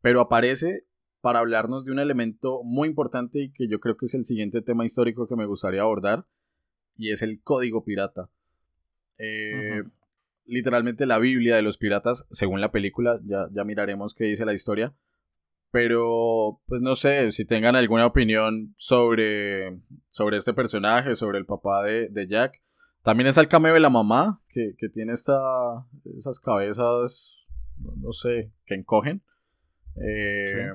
pero aparece para hablarnos de un elemento muy importante y que yo creo que es el siguiente tema histórico que me gustaría abordar, y es el código pirata. Eh, literalmente la Biblia de los piratas, según la película, ya, ya miraremos qué dice la historia. Pero, pues no sé, si tengan alguna opinión sobre, sobre este personaje, sobre el papá de, Jack. También está el cameo de la mamá, que, tiene esta, esas cabezas, no, sé, que encogen. Eh,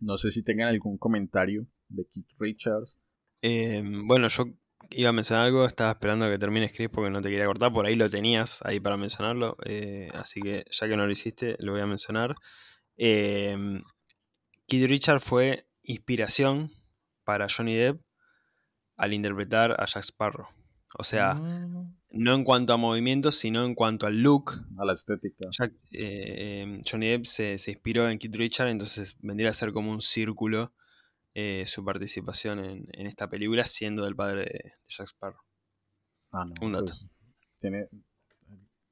no sé si tengan algún comentario de Keith Richards. Eh, bueno, yo iba a mencionar algo, estaba esperando a que termine Chris porque no te quería cortar, por ahí lo tenías ahí para mencionarlo, eh, así que ya que no lo hiciste, lo voy a mencionar. Eh, Kid Richard fue inspiración para Johnny Depp al interpretar a Jack Sparrow. O sea, mm. No en cuanto a movimientos, sino en cuanto al look. A la estética. Eh, Johnny Depp se, se, inspiró en Kid Richard, entonces vendría a ser como un círculo eh, su participación en, esta película siendo del padre de Jack Sparrow. Ah, no, un dato. Pues, tiene,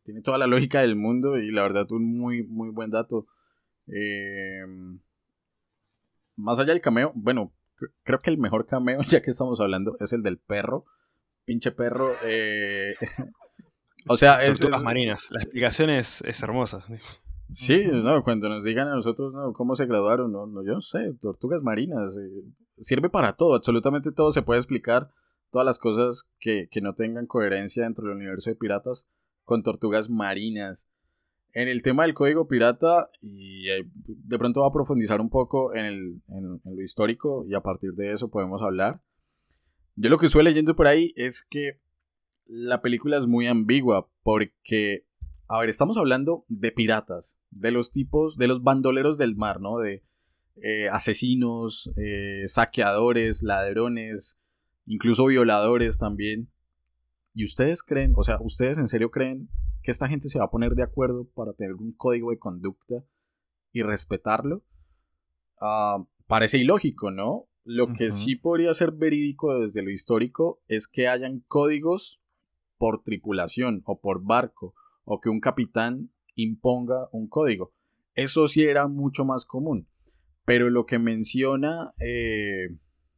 tiene toda la lógica del mundo y la verdad un muy, muy buen dato. Em, más allá del cameo, bueno, creo que el mejor cameo, ya que estamos hablando, es el del perro. Pinche perro. Eh, o sea, es, marinas. La explicación es, es hermosa. Sí, no, cuando nos digan a nosotros no, cómo se graduaron, no, no, yo no sé, tortugas marinas, eh, sirve para todo, absolutamente todo se puede explicar, todas las cosas que, no tengan coherencia dentro del universo de piratas con tortugas marinas. En el tema del código pirata, y de pronto va a profundizar un poco en, el, en lo histórico y a partir de eso podemos hablar. Yo lo que estuve leyendo por ahí es que la película es muy ambigua porque a ver, estamos hablando de piratas, de los tipos, de los bandoleros del mar, ¿no? De eh, asesinos, eh, saqueadores, ladrones, incluso violadores también. ¿Y ustedes creen, o sea, ustedes en serio creen que esta gente se va a poner de acuerdo para tener un código de conducta y respetarlo? Ah, parece ilógico, ¿no? Lo que sí podría ser verídico desde lo histórico es que hayan códigos por tripulación o por barco o que un capitán imponga un código. Eso sí era mucho más común. Pero lo que menciona, eh,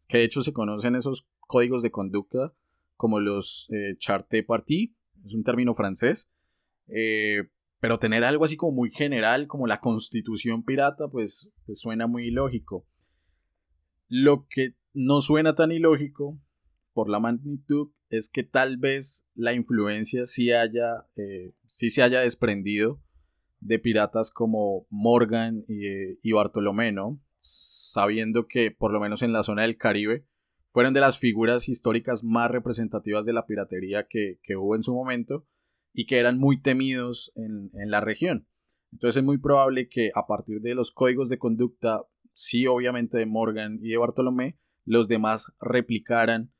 que de hecho se conocen esos códigos de conducta como los eh, charte partis, es un término francés, eh, pero tener algo así como muy general, como la constitución pirata, pues, pues suena muy ilógico. Lo que no suena tan ilógico por la magnitud es que tal vez la influencia sí haya, eh, sí se haya desprendido de piratas como Morgan y, y Bartolomé. Sabiendo que por lo menos en la zona del Caribe fueron de las figuras históricas más representativas de la piratería que, hubo en su momento y que eran muy temidos en, en la región. Entonces es muy probable que a partir de los códigos de conducta, sí obviamente de Morgan y de Bartolomé, los demás replicaran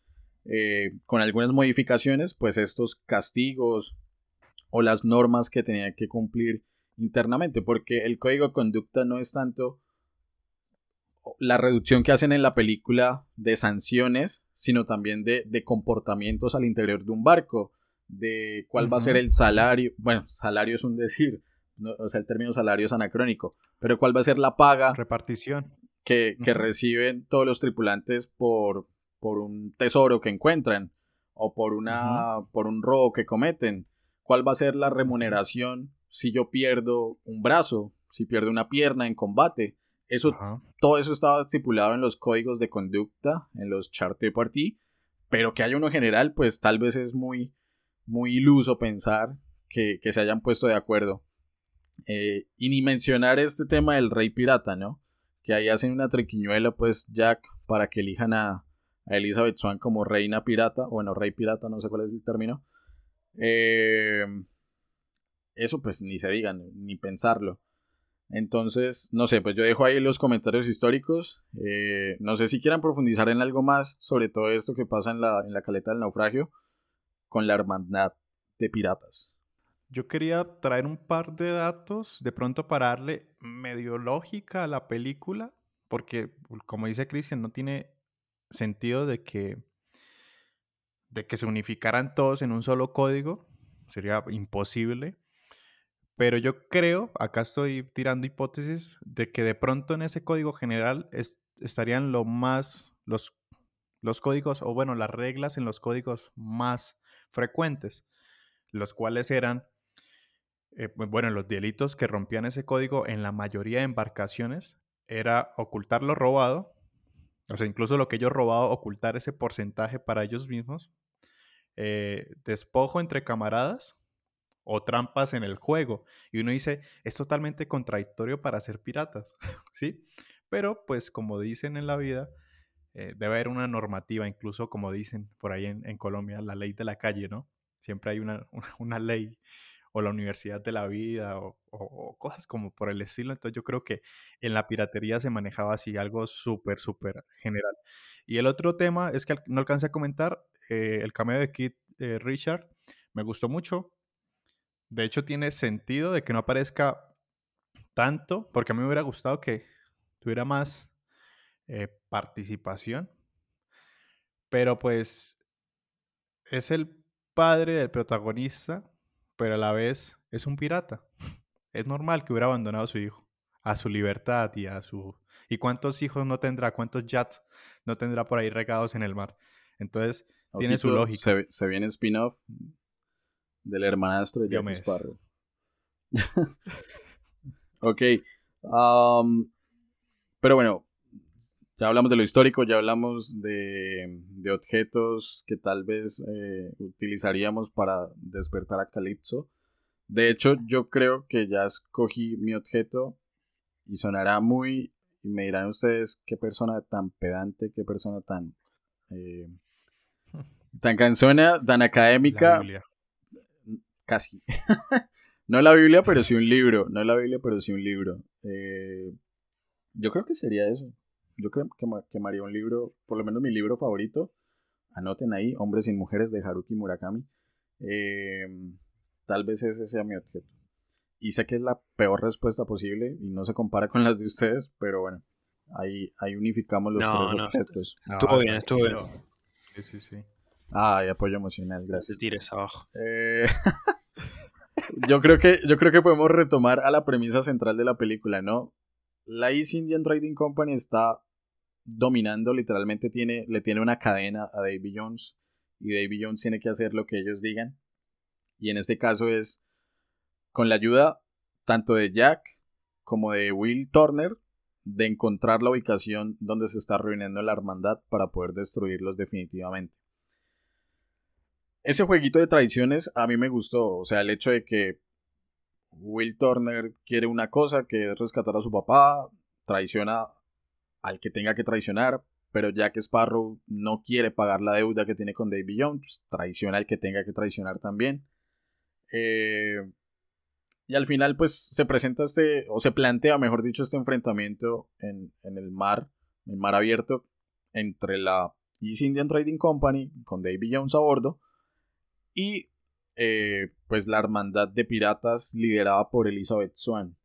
eh, con algunas modificaciones, pues estos castigos o las normas que tenían que cumplir internamente, porque el código de conducta no es tanto la reducción que hacen en la película de sanciones, sino también de, comportamientos al interior de un barco, de cuál va a ser el salario, bueno, salario es un decir, o sea, el término salario es anacrónico, pero cuál va a ser la paga. Repartición. Que, reciben todos los tripulantes por, por un tesoro que encuentran o por, una, por un robo que cometen. ¿Cuál va a ser la remuneración si yo pierdo un brazo, si pierdo una pierna en combate? Eso, todo eso estaba estipulado en los códigos de conducta, en los charts de party, pero que haya uno general, pues tal vez es muy, muy iluso pensar que, se hayan puesto de acuerdo. Eh, y ni mencionar este tema del rey pirata, ¿no? Que ahí hacen una triquiñuela, pues, Jack, para que elijan a, a Elizabeth Swan como reina pirata, bueno, rey pirata, no sé cuál es el término. Eh, eso pues ni se digan, ni pensarlo. Entonces, no sé, pues yo dejo ahí los comentarios históricos. Eh, no sé si quieran profundizar en algo más sobre todo esto que pasa en la, en la caleta del naufragio con la hermandad de piratas. Yo quería traer un par de datos de pronto para darle medio lógica a la película, porque como dice Cristian, no tiene sentido de que, de que se unificaran todos en un solo código. Sería imposible. Pero yo creo, acá estoy tirando hipótesis, de que de pronto en ese código general estarían lo más, los, los códigos, o bueno, las reglas en los códigos más frecuentes, los cuales eran, eh, bueno, los delitos que rompían ese código en la mayoría de embarcaciones era ocultar lo robado, o sea, incluso lo que ellos robado, ocultar ese porcentaje para ellos mismos, eh, despojo entre camaradas, o trampas en el juego. Y uno dice, es totalmente contradictorio para ser piratas, ¿sí? Pero pues como dicen en la vida, eh, debe haber una normativa, incluso como dicen por ahí en, Colombia, la ley de la calle, ¿no? Siempre hay una, una, ley o la universidad de la vida o, cosas como por el estilo. Entonces yo creo que en la piratería se manejaba así, algo súper, súper general. Y el otro tema es que no alcancé a comentar, eh, el cameo de Kit eh, Richard me gustó mucho. De hecho, tiene sentido de que no aparezca tanto, porque a mí me hubiera gustado que tuviera más eh, participación. Pero pues es el padre del protagonista, pero a la vez es un pirata. Es normal que hubiera abandonado a su hijo, a su libertad y a su... ¿Y cuántos hijos no tendrá? ¿Cuántos jats no tendrá por ahí regados en el mar? Entonces, tiene su lógica. Se, se viene spin-off del hermanastro de Jack Sparrow. ok. pero bueno, ya hablamos de lo histórico, ya hablamos de, de objetos que tal vez eh, utilizaríamos para despertar a Calypso. De hecho, yo creo que ya escogí mi objeto y sonará muy... Y me dirán ustedes qué persona tan pedante, qué persona tan... Eh, tan cansona, tan académica. Casi. no la Biblia, pero sí un libro. No la Biblia, pero sí un libro. Eh, yo creo que sería eso. Yo creo que quemaría un libro, por lo menos mi libro favorito. Anoten ahí, Hombres y Mujeres de Haruki Murakami. Eh, tal vez ese sea mi objeto. Y sé que es la peor respuesta posible y no se compara con las de ustedes, pero bueno, ahí, ahí unificamos los tres objetos. estuvo bien, estuvo bien. Sí, sí, sí. Ay, apoyo emocional, gracias. Te tires abajo. Eh... yo, creo que, yo creo que podemos retomar a la premisa central de la película, ¿no? La East Indian Trading Company está dominando, literalmente tiene, le tiene una cadena a Davy Jones y Davy Jones tiene que hacer lo que ellos digan. Y en este caso es con la ayuda tanto de Jack como de Will Turner de encontrar la ubicación donde se está reuniendo la hermandad para poder destruirlos definitivamente. Ese jueguito de traiciones a mí me gustó, o sea, el hecho de que Will Turner quiere una cosa, que es rescatar a su papá, traiciona al que tenga que traicionar, pero Jack Sparrow no quiere pagar la deuda que tiene con Davy Jones, traiciona al que tenga que traicionar también. Eh, y al final, pues se presenta este, o se plantea, mejor dicho, este enfrentamiento en, el mar, en el mar abierto, entre la East Indian Trading Company, con Davy Jones a bordo, y eh, pues la hermandad de piratas liderada por Elizabeth Swan.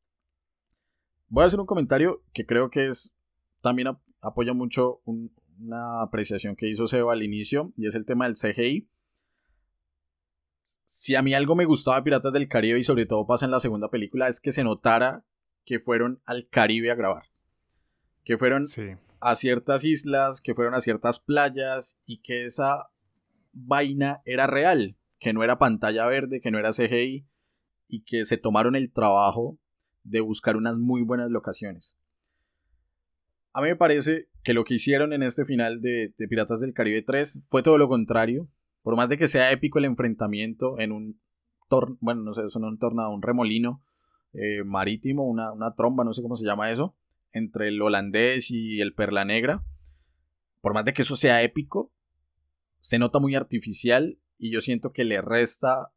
Voy a hacer un comentario que creo que es también apoya mucho una apreciación que hizo Seba al inicio, y es el tema del CGI si a mí algo me gustaba de Piratas del Caribe y sobre todo pasa en la segunda película es que se notara que fueron al Caribe a grabar. Que fueron a ciertas islas, que fueron a ciertas playas y que esa vaina era real, que no era pantalla verde, que no era CGI y que se tomaron el trabajo de buscar unas muy buenas locaciones. A mí me parece que lo que hicieron en este final de, Piratas del Caribe 3 fue todo lo contrario por más de que sea épico el enfrentamiento en un tornado, bueno, no sé, eso no un tornado, un remolino eh, marítimo, una, una tromba, no sé cómo se llama eso, entre el holandés y el perla negra. Por más de que eso sea épico, se nota muy artificial y yo siento que le resta,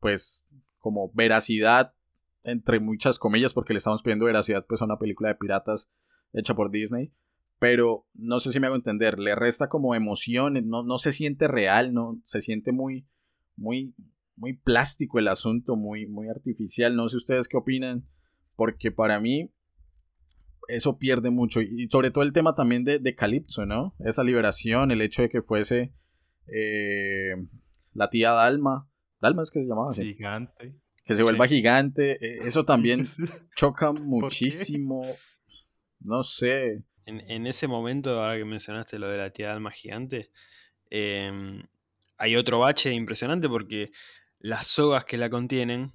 pues, como veracidad, entre muchas comillas, porque le estamos pidiendo veracidad pues a una película de piratas hecha por Disney pero no sé si me hago entender, le resta como emoción, no, no se siente real, no se siente muy, muy, muy plástico el asunto, muy, muy artificial. No sé ustedes qué opinan, porque para mí eso pierde mucho. Y sobre todo el tema también de, de Calypso, ¿no? Esa liberación, el hecho de que fuese eh, la tía Dalma. Dalma es que se llamaba así. Gigante. Que se vuelva gigante. E, eso también choca muchísimo. No sé en, ese momento, ahora que mencionaste lo de la tía Alma gigante, em, hay otro bache impresionante porque las sogas que la contienen,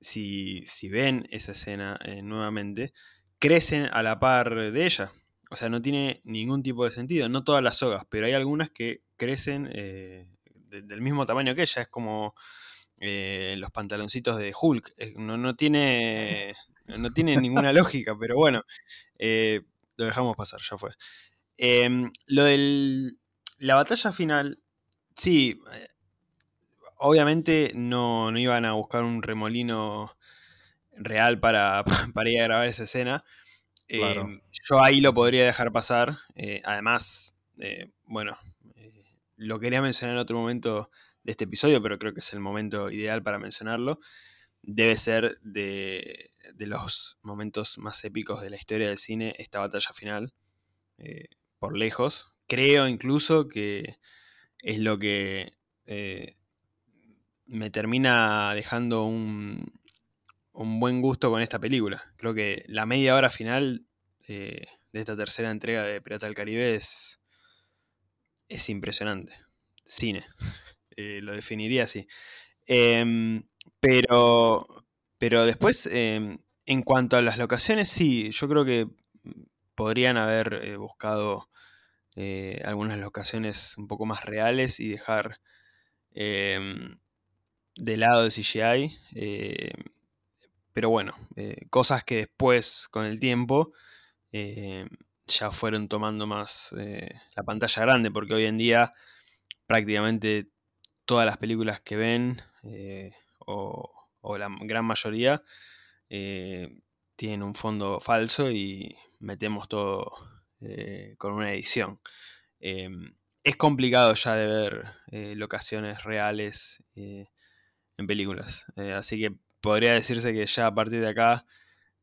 si, ven esa escena eh, nuevamente, crecen a la par de ella. O sea, no tiene ningún tipo de sentido. No todas las sogas, pero hay algunas que crecen eh, del mismo tamaño que ella. Es como eh, los pantaloncitos de Hulk. No, no, tiene, no tiene ninguna lógica, pero bueno lo dejamos pasar, ya fue. Em, lo de la batalla final, sí, eh, obviamente no, iban a buscar un remolino real para, para ir a grabar esa escena. Em, yo ahí lo podría dejar pasar. Eh, además, eh, bueno, lo quería mencionar en otro momento de este episodio, pero creo que es el momento ideal para mencionarlo. Debe ser de, de los momentos más épicos de la historia del cine, esta batalla final, eh, por lejos. Creo incluso que es lo que eh, me termina dejando un, un, buen gusto con esta película. Creo que la media hora final eh, de esta tercera entrega de Pirata del Caribe es, es impresionante. Cine. lo definiría así. Em, pero, pero después, em, en cuanto a las locaciones, sí, yo creo que podrían haber eh, buscado eh, algunas locaciones un poco más reales y dejar em, de lado el CGI. Eh, pero bueno, cosas que después, con el tiempo, ya fueron tomando más la pantalla grande, porque hoy en día prácticamente todas las películas que ven, o o la gran mayoría, eh, tienen un fondo falso y metemos todo eh, con una edición. Em, es complicado ya de ver eh, locaciones reales en películas. así que podría decirse que ya a partir de acá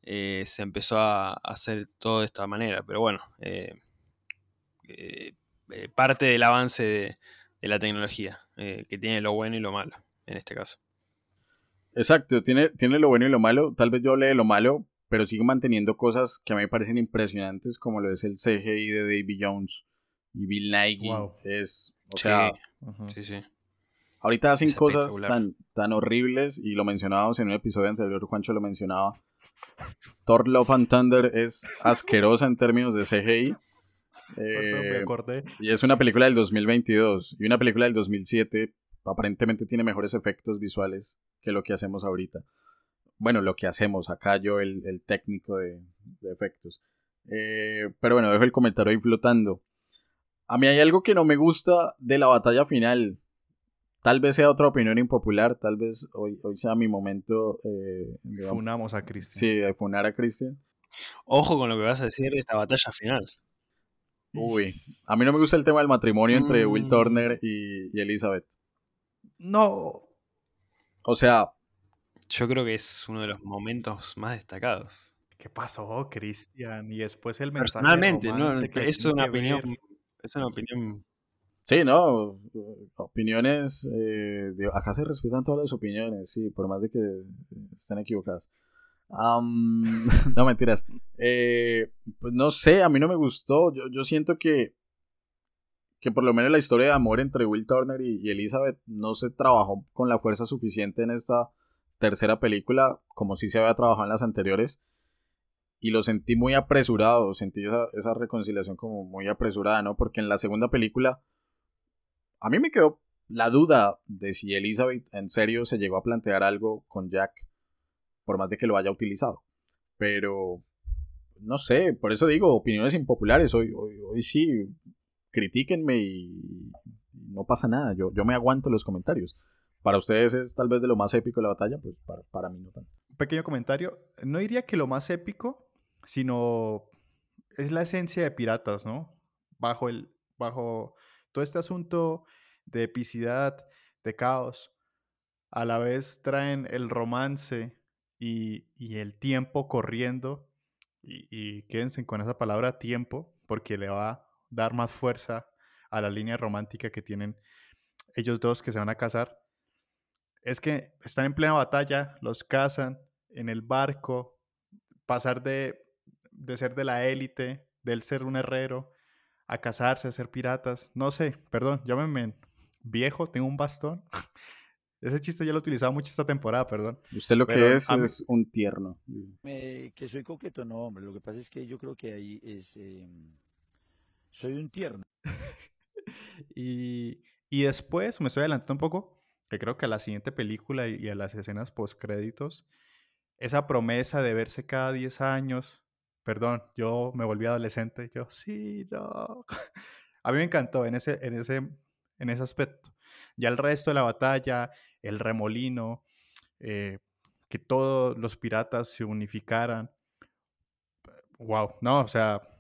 se empezó a hacer todo de esta manera. Pero bueno, parte del avance de la tecnología, que tiene lo bueno y lo malo en este caso. Exacto, tiene, tiene lo bueno y lo malo. Tal vez yo hable de lo malo, pero sigue manteniendo cosas que a mí me parecen impresionantes, como lo es el CGI de Davy Jones y Bill Nighy. Es, o sea, sí, sí. Ahorita hacen Es cosas tan, tan horribles y lo mencionábamos en un episodio anterior, Juancho lo mencionaba. Thor Love and Thunder es asquerosa en términos de CGI. Perdón, me Eh, acordé. y es una película del 2022 y una película del 2007 aparentemente tiene mejores efectos visuales que lo que hacemos ahorita. Bueno, lo que hacemos acá yo, el, el técnico de, de efectos. Eh, pero bueno, dejo el comentario ahí flotando. A mí hay algo que no me gusta de la batalla final. Tal vez sea otra opinión impopular, tal vez hoy, hoy sea mi momento eh, digamos, Funamos a Cristian. sí, de funar a Christian. Ojo con lo que vas a decir de esta batalla final. Uy, a mí no me gusta el tema del matrimonio entre Will Mm. Turner y, y Elizabeth. No. O sea, Yo creo que es uno de los momentos más destacados. ¿Qué pasó, Cristian? Y después el mensaje. Personalmente, no, es una opinión. ver. Es una opinión. sí, ¿no? Opiniones, eh, de- acá se respetan todas las opiniones, sí, por más de que estén equivocadas. No, mentiras. Eh, pues no sé, a mí no me gustó. Yo, yo siento que, que por lo menos la historia de amor entre Will Turner y, Elizabeth no se trabajó con la fuerza suficiente en esta tercera película, como si se había trabajado en las anteriores. Y lo sentí muy apresurado, sentí esa, esa reconciliación como muy apresurada, ¿no? Porque en la segunda película, a mí me quedó la duda de si Elizabeth en serio se llegó a plantear algo con Jack, por más de que lo haya utilizado. Pero, no sé, por eso digo, opiniones impopulares, hoy, hoy, hoy sí, critíquenme y no pasa nada, yo, yo me aguanto los comentarios. Para ustedes es tal vez de lo más épico de la batalla, pues para, para mí no tanto. Pequeño comentario. No diría que lo más épico, sino es la esencia de piratas, ¿no? Bajo el, bajo todo este asunto de epicidad, de caos, a la vez traen el romance y, y el tiempo corriendo. Y, y quédense con esa palabra tiempo, porque le va dar más fuerza a la línea romántica que tienen ellos dos que se van a casar. Es que están en plena batalla, los cazan en el barco, pasar de, de ser de la élite, del ser un herrero, a casarse, a ser piratas. No sé, perdón, llámenme viejo, tengo un bastón. Ese chiste ya lo he utilizado mucho esta temporada, perdón. Usted lo que Pero es es un tierno. Eh, que soy coqueto, no, hombre. Lo que pasa es que yo creo que ahí es. eh, soy un tierno. Y, y después, me estoy adelantando un poco, que creo que a la siguiente película y, y a las escenas postcréditos, esa promesa de verse cada 10 años, perdón, yo me volví adolescente, yo, sí, no. A mí me encantó en ese, en ese, en ese aspecto. Ya el resto de la batalla, el remolino, eh, que todos los piratas se unificaran. Wow, no, o sea,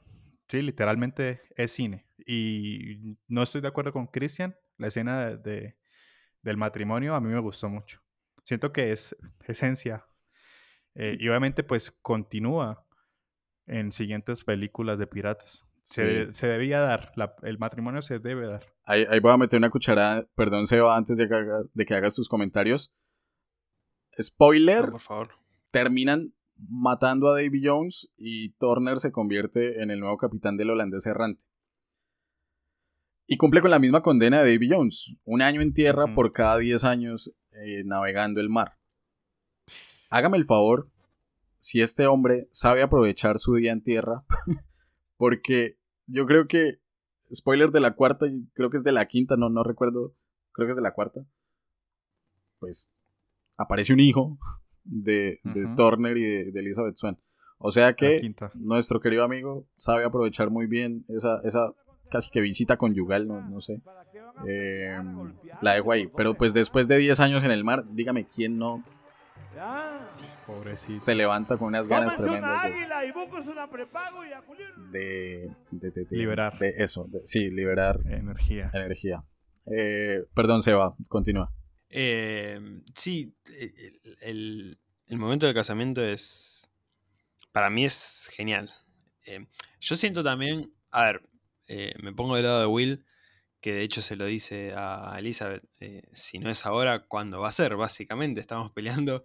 sí, literalmente es cine. Y no estoy de acuerdo con Christian, la escena de, de- del matrimonio a mí me gustó mucho. Siento que es esencia. eh, y obviamente pues continúa en siguientes películas de piratas. Se, Sí. se debía dar, la- el matrimonio se debe dar. Ahí, ahí voy a meter una cucharada, perdón Seba, antes de que, haga- de que hagas tus comentarios. Spoiler, No, por favor. terminan matando a Davy Jones y Turner se convierte en el nuevo capitán del holandés errante. Y cumple con la misma condena de Davy Jones, un año en tierra por cada 10 años eh, navegando el mar. Hágame el favor, si este hombre sabe aprovechar su día en tierra, porque yo creo que, spoiler de la cuarta, creo que es de la quinta, no, no recuerdo, creo que es de la cuarta, pues aparece un hijo de, de Ujú. Turner y de, de Elizabeth Swan. O sea que nuestro querido amigo sabe aprovechar muy bien esa, esa casi que visita conyugal, no, no sé. Eh, la dejo ahí. Pero pues después de 10 años en el mar, dígame quién no se levanta con unas ganas tremendas de, de, de- de- de- Liberar. de eso, de- sí, liberar Energía. energía. Eh, perdón, Seba, continúa. Eh, sí, el, el- momento del casamiento es. Para mí es genial. Eh, yo siento también. A ver, eh, me pongo del lado de Will, que de hecho se lo dice a Elizabeth: si no es ahora, ¿cuándo va a ser? Básicamente, estamos peleando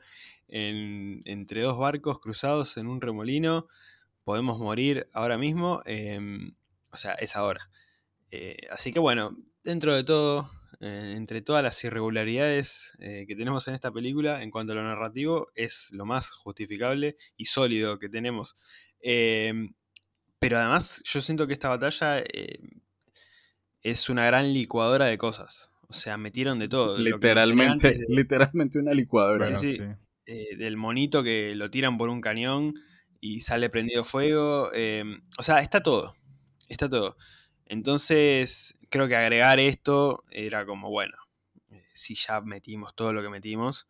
en- entre dos barcos cruzados en un remolino. Podemos morir ahora mismo. o sea, es ahora. Así que bueno, dentro de todo, eh, entre todas las irregularidades eh, que tenemos en esta película, en cuanto a lo narrativo, es lo más justificable y sólido que tenemos. Em, pero además, yo siento que esta batalla eh, es una gran licuadora de cosas. O sea, metieron de todo. Literalmente, de- literalmente una licuadora. Sí, Bueno, sí. sí. eh, del monito que lo tiran por un cañón y sale prendido fuego. eh, o sea, está todo. Está todo. Entonces, creo que agregar esto era como, bueno, eh, si ya metimos todo lo que metimos.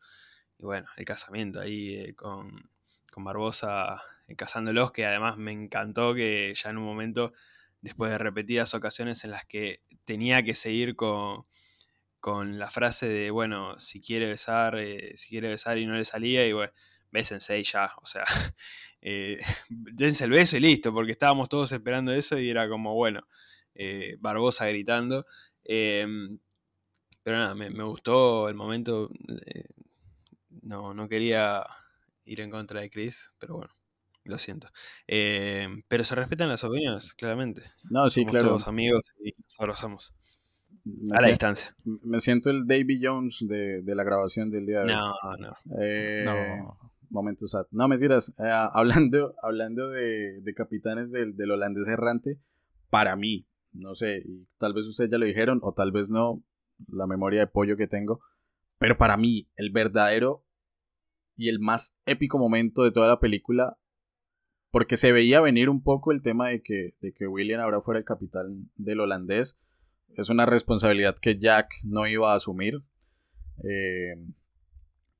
Y bueno, el casamiento ahí eh, con, con Barbosa eh, casándolos, que además me encantó que ya en un momento, después de repetidas ocasiones en las que tenía que seguir con, con la frase de, bueno, si quiere besar, eh, si quiere besar y no le salía, y bueno, bésense y ya, o sea, dense el beso y listo, porque estábamos todos esperando eso y era como, bueno, eh, Barbosa gritando. em, pero nada, me, me gustó el momento. eh, no, no quería ir en contra de Chris, pero bueno, lo siento. Em, pero se respetan las opiniones, claramente. No, sí, Somos claro. todos amigos y nos abrazamos. Me, A la distancia. me siento el Davy Jones de, de la grabación del día de hoy. No, no. Eh, No. Momento sad. No, mentiras. eh, hablando hablando de, de capitanes del, del holandés errante, para mí, no sé, tal vez ustedes ya lo dijeron, o tal vez no, la memoria de pollo que tengo, pero para mí, el verdadero y el más épico momento de toda la película, porque se veía venir un poco el tema de que, de que William ahora fuera el capitán del holandés, es una responsabilidad que Jack no iba a asumir, eh,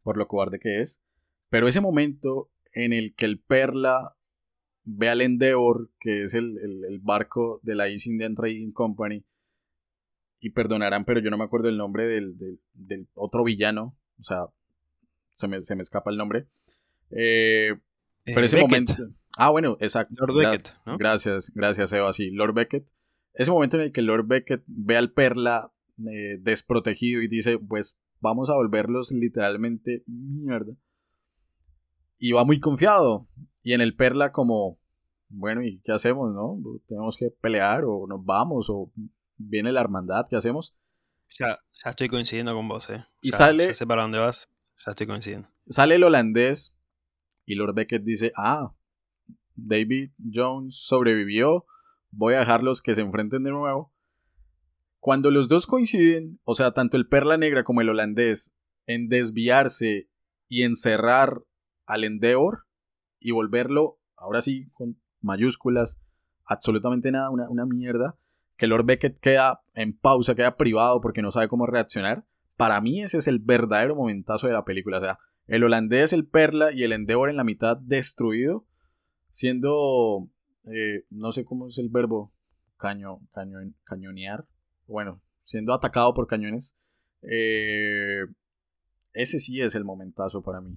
por lo cobarde que es. Pero ese momento en el que el Perla ve al Endeavor, que es el, el- el barco de la East Indian Trading Company, y perdonarán, pero yo no me acuerdo el nombre del, del- del otro villano, o sea, se me, se me escapa el nombre. Eh, pero Eh, ese Beckett, momento... Ah, bueno, exacto. Lord Beckett, ¿no? Gracias, gracias, Eva. Sí, Lord Beckett. Ese momento en el que Lord Beckett ve al Perla eh, desprotegido y dice, pues vamos a volverlos literalmente mierda. Y va muy confiado. Y en el Perla como, bueno, ¿y qué hacemos, no? Tenemos que pelear o nos vamos o viene la hermandad, ¿qué hacemos? Ya, ya estoy coincidiendo con vos, ¿eh? Y Ya- sale- Ya sé para dónde vas, ya estoy coincidiendo. Sale el holandés y Lord Beckett dice, ah, David Jones sobrevivió, voy a dejarlos que se enfrenten de nuevo. Cuando los dos coinciden, o sea, tanto el Perla Negra como el holandés, en desviarse y encerrar al Endeavor y volverlo, ahora sí, con mayúsculas, absolutamente nada, una, una mierda, que Lord Beckett queda en pausa, queda privado porque no sabe cómo reaccionar. Para mí ese es el verdadero momentazo de la película, o sea, el holandés, el Perla y el Endeavor en la mitad destruido, siendo, eh, no sé cómo es el verbo, caño, caño, cañonear, bueno, siendo atacado por cañones. Eh, ese sí es el momentazo para mí.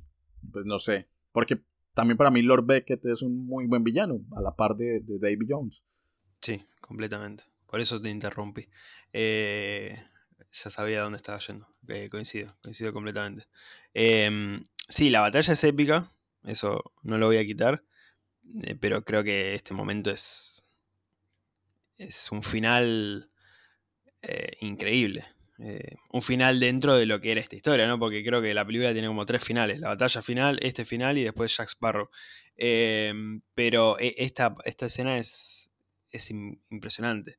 Pues no sé, porque también para mí Lord Beckett es un muy buen villano, a la par de, de Davy Jones. Sí, completamente. Por eso te interrumpí. Eh, ya sabía dónde estaba yendo. Eh, coincido, coincido completamente. Em, sí, la batalla es épica, eso no lo voy a quitar, eh, pero creo que este momento es, es un final increíble. Eh, un final dentro de lo que era esta historia, ¿no? Porque creo que la película tiene como tres finales. La batalla final, este final y después Jack Sparrow. Em, pero e- esta, esta escena es, es im- impresionante.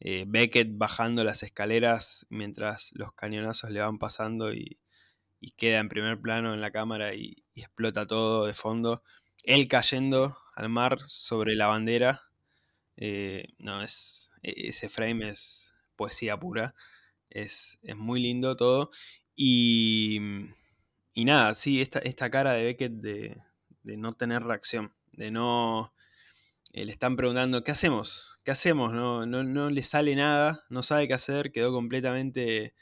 Eh, Beckett bajando las escaleras mientras los cañonazos le van pasando y, queda en primer plano en la cámara y, y explota todo de fondo. Él cayendo al mar sobre la bandera. Eh, no, es. e- Ese frame es poesía pura. Es, es muy lindo todo. Y. Y nada, sí, esta, esta cara de Beckett de, de no tener reacción. De no. eh, le están preguntando, ¿qué hacemos? ¿Qué hacemos? No, no, no le sale nada, no sabe qué hacer, quedó completamente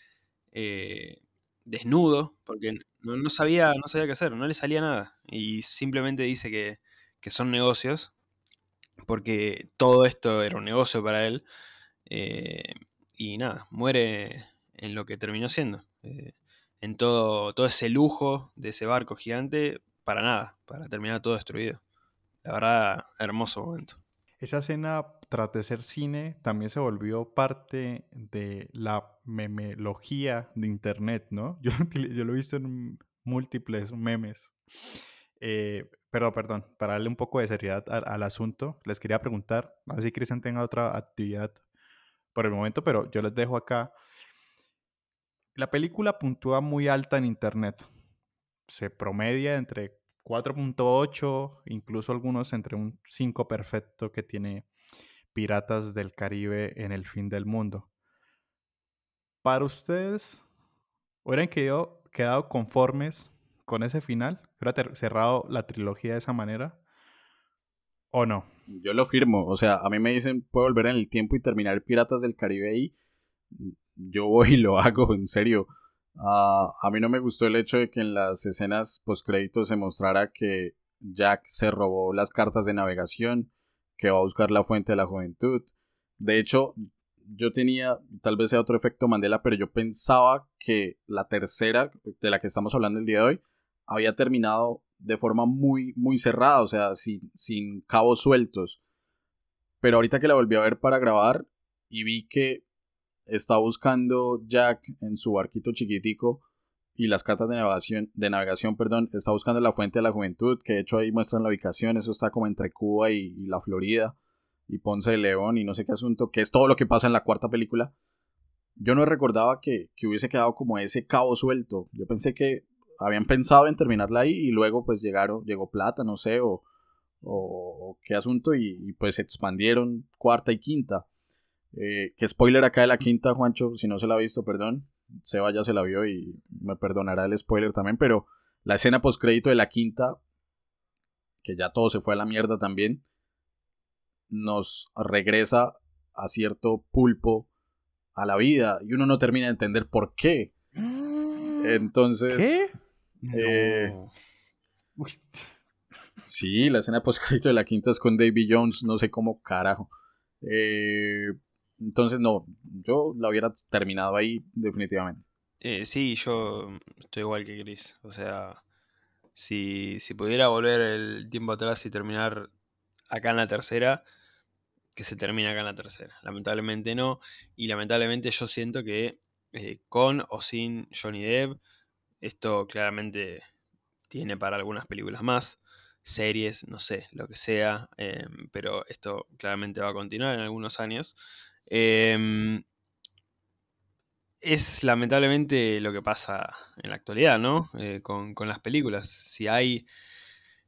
eh, desnudo, porque no, no sabía, no sabía qué hacer, no le salía nada. Y simplemente dice que, que son negocios, porque todo esto era un negocio para él. eh, y nada, muere en lo que terminó siendo. eh, en todo, todo ese lujo de ese barco gigante, para nada, para terminar todo destruido. La verdad, hermoso momento. Esa escena tras de ser cine, también se volvió parte de la memelogía de Internet, ¿no? Yo, yo lo he visto en múltiples memes. Eh, pero, perdón, para darle un poco de seriedad al, al asunto, les quería preguntar, no sé si Cristian tenga otra actividad por el momento, pero yo les dejo acá. La película puntúa muy alta en Internet. Se promedia entre 4.8, incluso algunos entre un 5 perfecto que tiene Piratas del Caribe en el fin del mundo. Para ustedes, ¿hubieran quedado, quedado conformes con ese final? ¿Hubiera cerrado la trilogía de esa manera? ¿O no? Yo lo firmo. O sea, a mí me dicen, puedo volver en el tiempo y terminar Piratas del Caribe ahí. Yo voy y lo hago, en serio. Ah, a mí no me gustó el hecho de que en las escenas postcréditos se mostrara que Jack se robó las cartas de navegación, que va a buscar la fuente de la juventud. De hecho, yo tenía, tal vez sea otro efecto Mandela, pero yo pensaba que la tercera, de la que estamos hablando el día de hoy, había terminado de forma muy, muy cerrada, o sea, sin, sin cabos sueltos. Pero ahorita que la volví a ver para grabar y vi que está buscando Jack en su barquito chiquitico y las cartas de navegación, de navegación, perdón, está buscando la fuente de la juventud, que de hecho ahí muestran la ubicación, eso está como entre Cuba y, la Florida y Ponce de León y no sé qué asunto, que es todo lo que pasa en la cuarta película. Yo no recordaba que, que hubiese quedado como ese cabo suelto. Yo pensé que habían pensado en terminarla ahí y luego pues llegaron, llegó plata, no sé, o, o, qué asunto y, y, pues se expandieron cuarta y quinta. Eh, que spoiler acá de la quinta, Juancho, si no se la ha visto, perdón. Seba ya se la vio y me perdonará el spoiler también, pero la escena post crédito de la quinta, que ya todo se fue a la mierda también, nos regresa a cierto pulpo a la vida y uno no termina de entender por qué. Entonces, ¿Qué? Eh, No. Sí, la escena post de la quinta es con Davy Jones, no sé cómo carajo. Eh, entonces, no, yo la hubiera terminado ahí definitivamente. Eh, sí, yo estoy igual que Chris. O sea, si, si pudiera volver el tiempo atrás y terminar acá en la tercera, que se termine acá en la tercera. Lamentablemente no. Y lamentablemente yo siento que eh, con o sin Johnny Depp, esto claramente tiene para algunas películas más, series, no sé, lo que sea. eh, pero esto claramente va a continuar en algunos años. Em, es lamentablemente lo que pasa en la actualidad, ¿no? Eh, con, con las películas. Si hay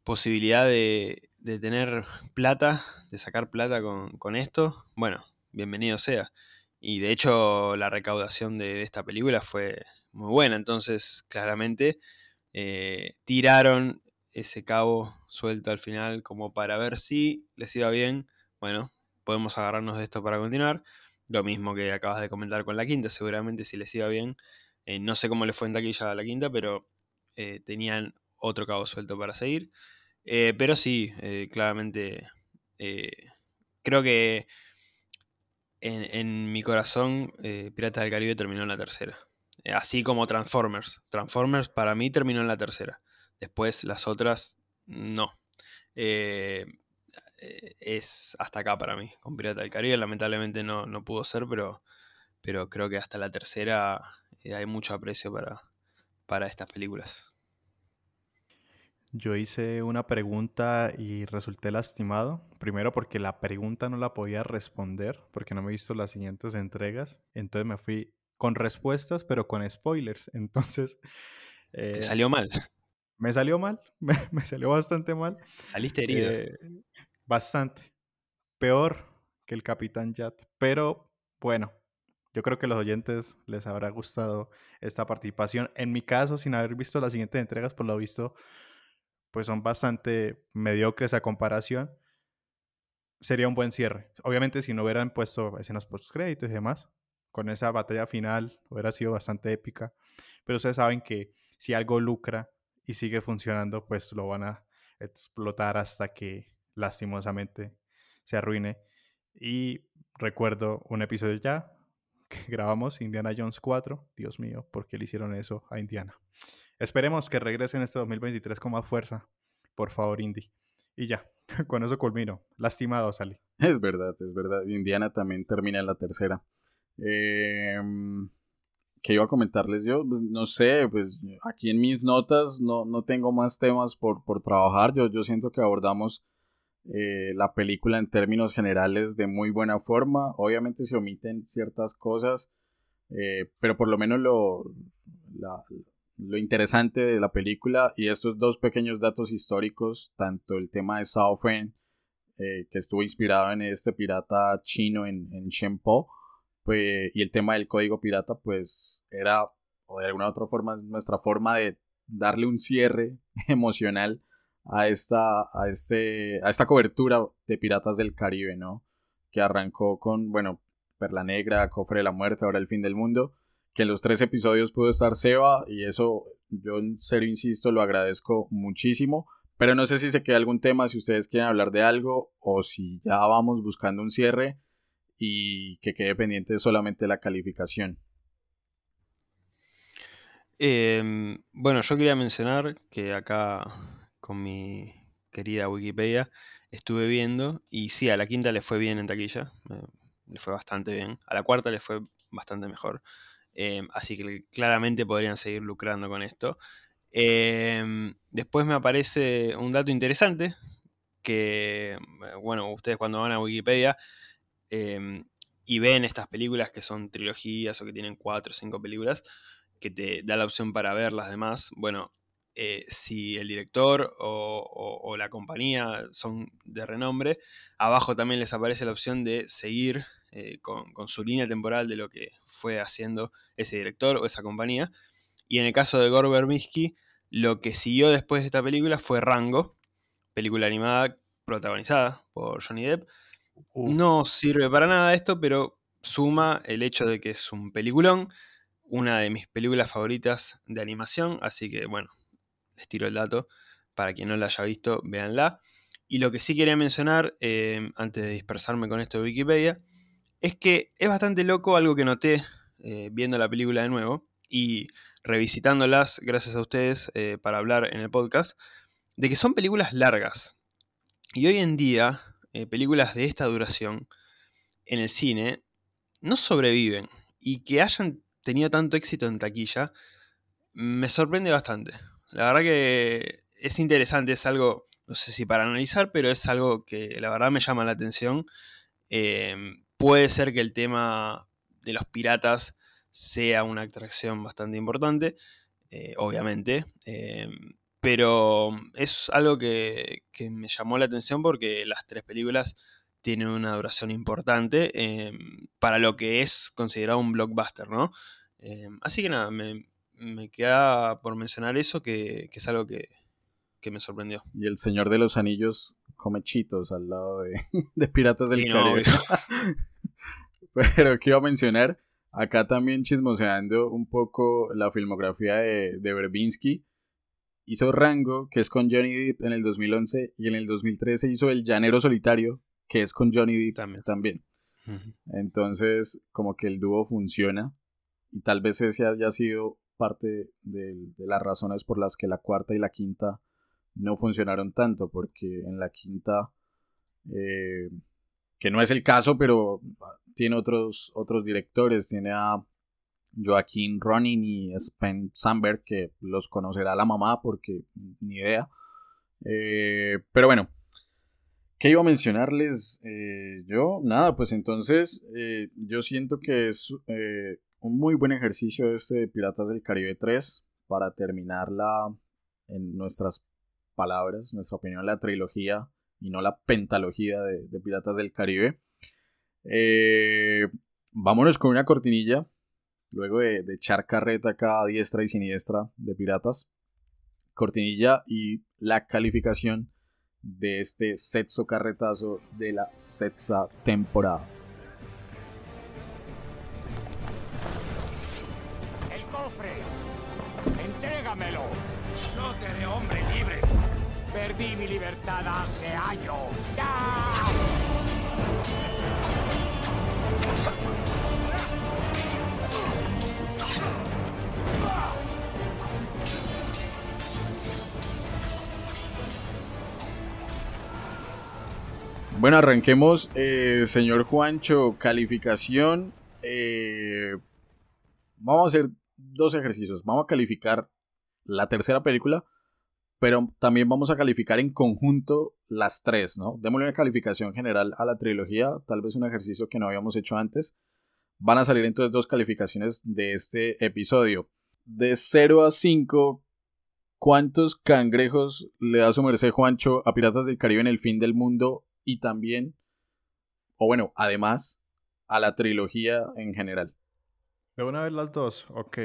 posibilidad de, de tener plata, de sacar plata con, con esto, bueno, bienvenido sea. Y de hecho la recaudación de esta película fue muy buena, entonces claramente eh, tiraron ese cabo suelto al final como para ver si les iba bien. Bueno, podemos agarrarnos de esto para continuar. Lo mismo que acabas de comentar con la quinta, seguramente si les iba bien. eh, no sé cómo le fue en taquilla a la quinta, pero eh, tenían otro cabo suelto para seguir. Pero sí, claramente creo que en, en mi corazón Piratas del Caribe terminó en la tercera. Eh, así como Transformers. Transformers para mí terminó en la tercera. Después las otras no. Eh, eh, es hasta acá para mí. Con Pirata del Caribe lamentablemente no, no pudo ser, pero, pero creo que hasta la tercera hay mucho aprecio para, para estas películas. Yo hice una pregunta y resulté lastimado. Primero porque la pregunta no la podía responder porque no me he visto las siguientes entregas. Entonces me fui con respuestas pero con spoilers. Entonces Te eh, salió mal. me salió mal. Me, me salió bastante mal. Saliste herido. Eh, bastante. Peor que el Capitán Yat. Pero bueno, yo creo que a los oyentes les habrá gustado esta participación. En mi caso, sin haber visto las siguientes entregas, por lo visto, pues son bastante mediocres a comparación. Sería un buen cierre. Obviamente, si no hubieran puesto escenas post créditos y demás, con esa batalla final hubiera sido bastante épica. Pero ustedes saben que si algo lucra y sigue funcionando, pues lo van a explotar hasta que lastimosamente se arruine. Y recuerdo un episodio ya que grabamos, Indiana Jones 4. Dios mío, ¿por qué le hicieron eso a Indiana? Esperemos que regresen este 2023 con más fuerza. Por favor, Indy. Y ya, con eso culmino. Lastimado salí. Es verdad, es verdad. Indiana también termina en la tercera. Eh, ¿Qué iba a comentarles yo? Pues, no sé, pues aquí en mis notas no, no tengo más temas por, por trabajar. Yo, yo siento que abordamos eh, la película en términos generales de muy buena forma. Obviamente se omiten ciertas cosas, eh, pero por lo menos lo, lo interesante de la película y estos dos pequeños datos históricos, tanto el tema de Southend, eh, que estuvo inspirado en este pirata chino en, en Shenpo, pues, y el tema del código pirata, pues era, o de alguna otra forma, nuestra forma de darle un cierre emocional a esta, a este, a esta cobertura de Piratas del Caribe, ¿no? Que arrancó con, bueno, Perla Negra, Cofre de la Muerte, ahora el fin del mundo, que en los tres episodios pudo estar Seba, y eso yo en serio insisto, lo agradezco muchísimo. Pero no sé si se queda algún tema, si ustedes quieren hablar de algo, o si ya vamos buscando un cierre y que quede pendiente solamente la calificación. Em, bueno, yo quería mencionar que acá con mi querida Wikipedia estuve viendo y sí, a la quinta le fue bien en taquilla, le fue bastante bien, a la cuarta le fue bastante mejor, em, así que claramente podrían seguir lucrando con esto. Em, después me aparece un dato interesante que, bueno, ustedes cuando van a Wikipedia Em, y ven estas películas que son trilogías o que tienen cuatro o cinco películas, que te da la opción para ver las demás, bueno, eh, si el director o, la compañía son de renombre, abajo también les aparece la opción de seguir eh, con, su línea temporal de lo que fue haciendo ese director o esa compañía. Y en el caso de Gore Verbinski, lo que siguió después de esta película fue Rango, película animada protagonizada por Johnny Depp, no sirve para nada esto, pero suma el hecho de que es un peliculón, una de mis películas favoritas de animación, así que bueno, les tiro el dato. Para quien no la haya visto, véanla. Y lo que sí quería mencionar, eh, antes de dispersarme con esto de Wikipedia, es que es bastante loco algo que noté eh, viendo la película de nuevo y revisitándolas, gracias a ustedes, eh, para hablar en el podcast, de que son películas largas. Y hoy en día, eh, películas de esta duración en el cine no sobreviven y que hayan tenido tanto éxito en taquilla me sorprende bastante. La verdad que es interesante, es algo, no sé si para analizar, pero es algo que la verdad me llama la atención. Em, puede ser que el tema de los piratas sea una atracción bastante importante, eh, obviamente. Em, pero es algo que, me llamó la atención porque las tres películas tienen una duración importante em, para lo que es considerado un blockbuster, ¿no? Em, así que nada, me, queda por mencionar eso, que, es algo que, me sorprendió. Y el Señor de los Anillos come chitos al lado de, Piratas del Caribe. Pero quiero mencionar, acá también chismoseando un poco la filmografía de, de Berbinsky hizo Rango, que es con Johnny Depp en el 2011, y en el 2013 hizo El Llanero Solitario, que es con Johnny Depp también. Entonces, como que el dúo funciona, y tal vez ese haya sido parte de, las razones por las que la cuarta y la quinta no funcionaron tanto, porque en la quinta, eh, que no es el caso, pero tiene otros, otros directores, tiene a Joaquín Ronin y Spen Samberg, que los conocerá la mamá porque ni idea. Eh, pero bueno, ¿qué iba a mencionarles eh, yo? Nada, pues entonces eh, yo siento que es un muy buen ejercicio este Piratas del Caribe 3 para terminarla en nuestras palabras, nuestra opinión, la trilogía y no la pentalogía de, de Piratas del Caribe. vámonos con una cortinilla luego de, echar carreta acá diestra y siniestra de piratas, cortinilla y la calificación de este sexto carretazo de la sexta temporada. El cofre, entrégamelo. No te de hombre libre. Perdí mi libertad hace años. Bueno, arranquemos, eh, señor Juancho, calificación. eh, vamos a hacer dos ejercicios. Vamos a calificar la tercera película, pero también vamos a calificar en conjunto las tres, ¿no? Démosle una calificación general a la trilogía, tal vez un ejercicio que no habíamos hecho antes. Van a salir entonces dos calificaciones de este episodio. De 0 a 5, ¿cuántos cangrejos le da su merced Juancho a Piratas del Caribe en el fin del mundo y también, o bueno, además, a la trilogía en general? De una vez las dos, ok.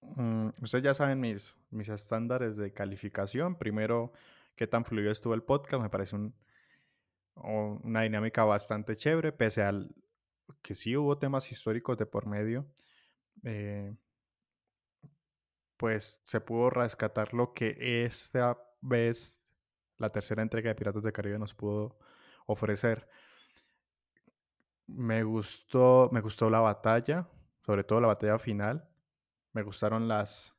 Mm, ustedes ya saben mis, mis estándares de calificación. Primero, qué tan fluido estuvo el podcast. Me parece un, una dinámica bastante chévere, pese al que sí hubo temas históricos de por medio. eh, pues se pudo rescatar lo que esta vez la tercera entrega de Piratas del Caribe nos pudo ofrecer. Me gustó, me gustó la batalla, sobre todo la batalla final. Me gustaron las,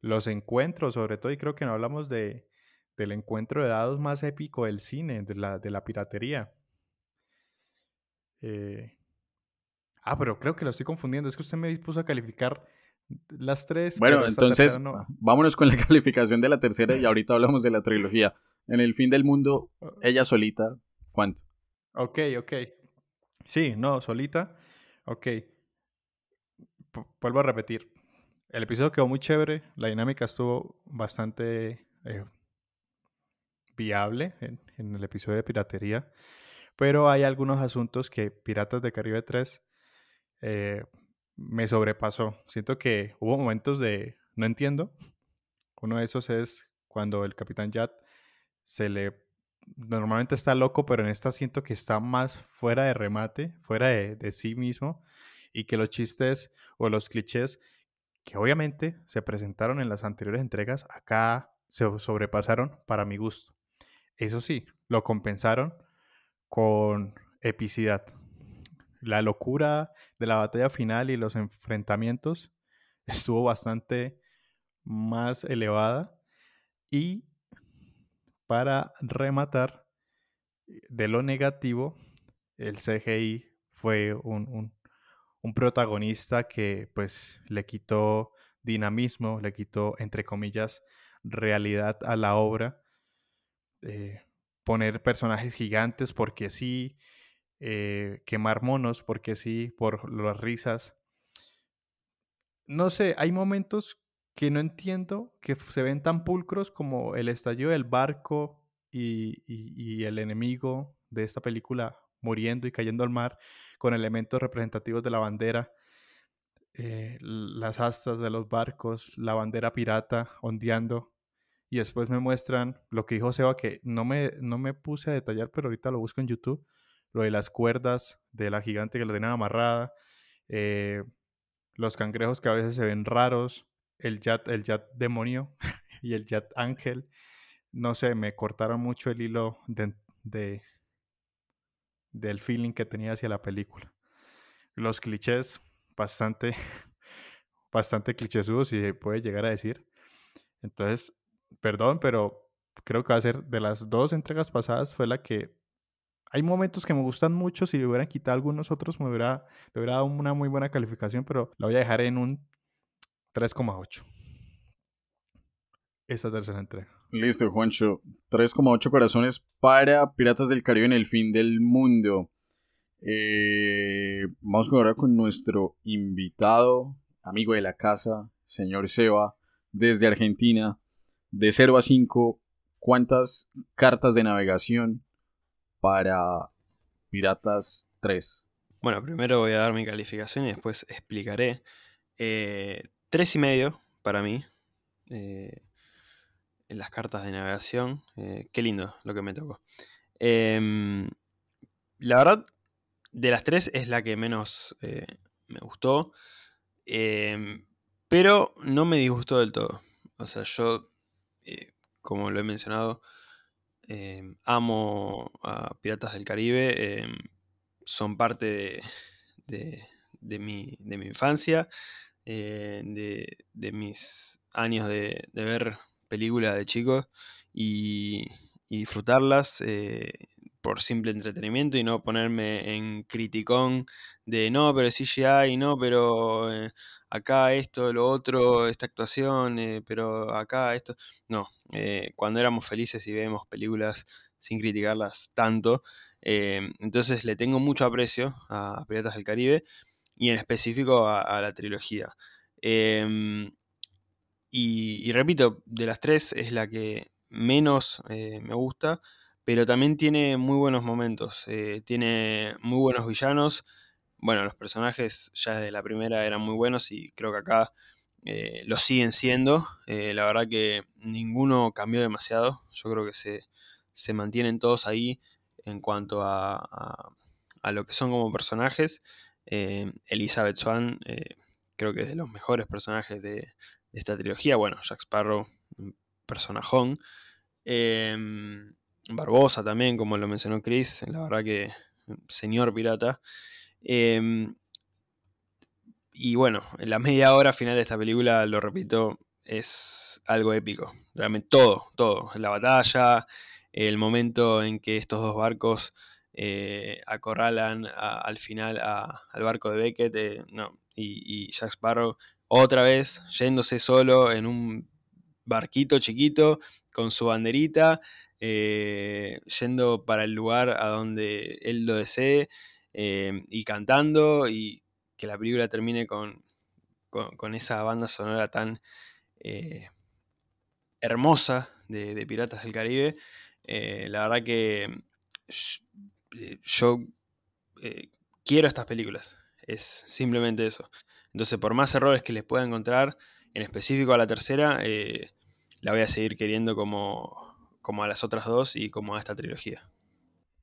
los encuentros, sobre todo, y creo que no hablamos de, del encuentro de dados más épico del cine, de la, de la piratería. Eh, ah, pero creo que lo estoy confundiendo. Es que usted me puso a calificar las tres. Bueno, entonces, no. vámonos con la calificación de la tercera y ahorita hablamos de la trilogía. En el fin del mundo, ella solita, ¿cuánto? Ok, ok. Sí, no, solita. Ok. Vuelvo a repetir. El episodio quedó muy chévere. La dinámica estuvo bastante eh, viable en, en el episodio de piratería. Pero hay algunos asuntos que Piratas de Caribe 3 eh, me sobrepasó. Siento que hubo momentos de no entiendo. Uno de esos es cuando el Capitán Yat se le normalmente está loco, pero en esta siento que está más fuera de remate, fuera de, de sí mismo, y que los chistes o los clichés que obviamente se presentaron en las anteriores entregas, acá se sobrepasaron para mi gusto. Eso sí, lo compensaron con epicidad. La locura de la batalla final y los enfrentamientos estuvo bastante más elevada y para rematar, de lo negativo, el CGI fue un, un- un protagonista que pues le quitó dinamismo, le quitó, entre comillas, realidad a la obra. Eh, poner personajes gigantes porque sí, eh, quemar monos porque sí, por las risas. No sé, hay momentos que no entiendo que se ven tan pulcros como el estallido del barco y, y- el enemigo de esta película muriendo y cayendo al mar con elementos representativos de la bandera, eh, las astas de los barcos, la bandera pirata ondeando. Y después me muestran lo que dijo Seba, que no me, no me puse a detallar, pero ahorita lo busco en YouTube, lo de las cuerdas de la gigante que la tienen amarrada, eh, los cangrejos que a veces se ven raros, el Yat, el Yat demonio y el Yat ángel. No sé, me cortaron mucho el hilo de, de- del feeling que tenía hacia la película. Los clichés, bastante, bastante clichésudos, si se puede llegar a decir. Entonces, perdón, pero creo que va a ser de las dos entregas pasadas, fue la que hay momentos que me gustan mucho. Si le hubieran quitado algunos otros, me hubiera, hubiera dado una muy buena calificación, pero la voy a dejar en un 3,8. Esta tercera entrega. Listo, Juancho. 3,8 corazones para Piratas del Caribe en el fin del mundo. Eh, vamos ahora con nuestro invitado, amigo de la casa, señor Seba, desde Argentina. De 0 a 5, ¿cuántas cartas de navegación para Piratas 3? Bueno, primero voy a dar mi calificación y después explicaré. Eh, tres y medio para mí. eh, en las cartas de navegación. eh, qué lindo lo que me tocó. Em, la verdad, de las tres es la que menos eh, me gustó. em, pero no me disgustó del todo. O sea, yo, como lo he mencionado, em, amo a Piratas del Caribe. son parte de- de mi, de mi infancia, eh, de, de mis años de, de ver películas de chicos y, disfrutarlas eh, por simple entretenimiento y no ponerme en criticón de no, pero CGI, no, pero eh, acá esto, lo otro, esta actuación, pero acá esto. No, cuando éramos felices y vemos películas sin criticarlas tanto, entonces le tengo mucho aprecio a Piratas del Caribe y en específico a, la trilogía. Em, y, repito, de las tres es la que menos eh, me gusta, pero también tiene muy buenos momentos, eh, tiene muy buenos villanos. Bueno, los personajes ya desde la primera eran muy buenos y creo que acá eh, lo siguen siendo. la verdad que ninguno cambió demasiado. Yo creo que se, se mantienen todos ahí en cuanto a, a, lo que son como personajes. Elizabeth Swan creo que es de los mejores personajes de, esta trilogía. Bueno, Jack Sparrow, personajón. Em, Barbosa también, como lo mencionó Chris, la verdad que señor pirata. Y bueno, en la media hora final de esta película, lo repito, es algo épico. Realmente todo, todo. La batalla, el momento en que estos dos barcos eh, acorralan al final al barco de Beckett, eh, no, y, Jack Sparrow otra vez yéndose solo en un barquito chiquito con su banderita, eh, yendo para el lugar a donde él lo desee y cantando y que la película termine con, con, esa banda sonora tan hermosa de, Piratas del Caribe. la verdad que yo quiero estas películas. Es simplemente eso. Entonces, por más errores que les pueda encontrar, en específico a la tercera, eh, la voy a seguir queriendo como, como a las otras dos y como a esta trilogía.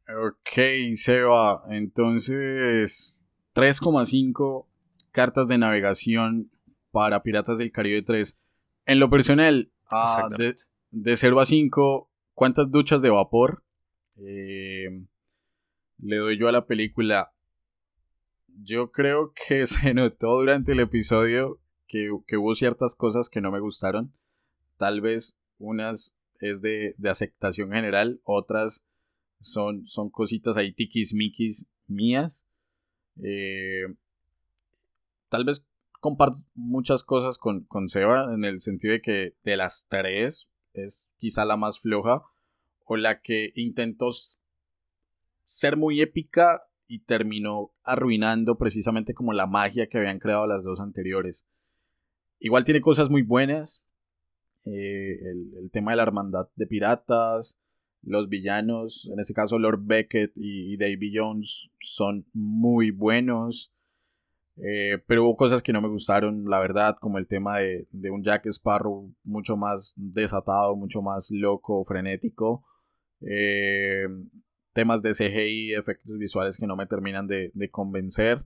Ok, Seba. Entonces, 3,5 cartas de navegación para Piratas del Caribe 3. En lo personal, ah, de, de, 0 a 5, ¿cuántas duchas de vapor eh, le doy yo a la película? yo creo que se notó durante el episodio que, hubo ciertas cosas que no me gustaron. Tal vez unas es de, aceptación general, otras son, son cositas ahí tiquismiquis mías. Eh, tal vez comparto muchas cosas con, con Seba en el sentido de que de las tres es quizá la más floja o la que intentó ser muy épica y terminó arruinando precisamente como la magia que habían creado las dos anteriores. Igual tiene cosas muy buenas. Eh, el, tema de la hermandad de piratas, los villanos, en este caso Lord Beckett y, Davy Jones, son muy buenos. Eh, pero hubo cosas que no me gustaron, la verdad, como el tema de, de, un Jack Sparrow mucho más desatado, mucho más loco, frenético. Eh, temas de CGI, efectos visuales que no me terminan de, convencer.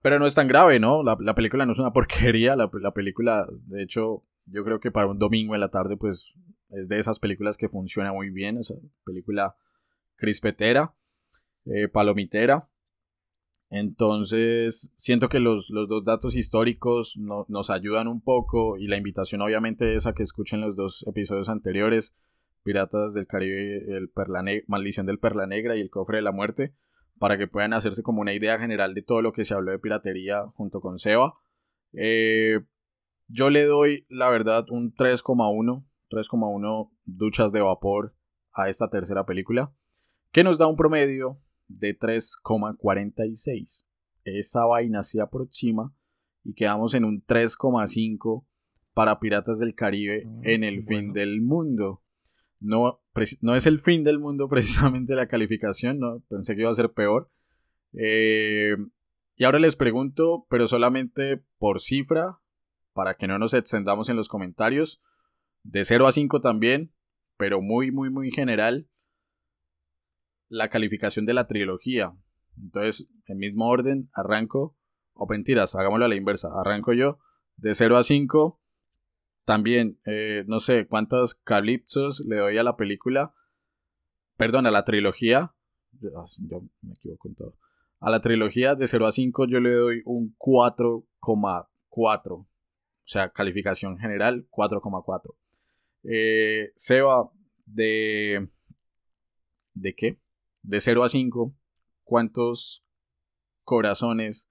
pero no es tan grave, ¿no? La, película no es una porquería. La, película, de hecho, yo creo que para un domingo en la tarde, pues es de esas películas que funciona muy bien. Esa película crispetera, eh, palomitera. Entonces, siento que los, dos datos históricos nos ayudan un poco y la invitación obviamente es a que escuchen los dos episodios anteriores Piratas del Caribe, el Perla Maldición del Perla Negra y el Cofre de la Muerte, para que puedan hacerse como una idea general de todo lo que se habló de piratería junto con Seba. Eh, yo le doy, la verdad, un 3,1, 3,1 duchas de vapor a esta tercera película, que nos da un promedio de 3,46. Esa vaina se aproxima y quedamos en un 3,5 para Piratas del Caribe ah, en el fin del mundo. No, no es el fin del mundo precisamente la calificación, ¿no? pensé que iba a ser peor. Eh, y ahora les pregunto, pero solamente por cifra, para que no nos extendamos en los comentarios, de 0 a 5 también, pero muy, muy, muy general, la calificación de la trilogía. Entonces, en mismo orden, arranco, o mentiras, hagámoslo a la inversa, arranco yo de 0 a 5, también, eh, no sé cuántos calipsos le doy a la película. Perdón, a la trilogía. Yo me equivoco en todo. A la trilogía de 0 a 5 yo le doy un 4,4. O sea, calificación general 4,4. Eh, Seba, de... ¿De qué? De 0 a 5, ¿cuántos corazones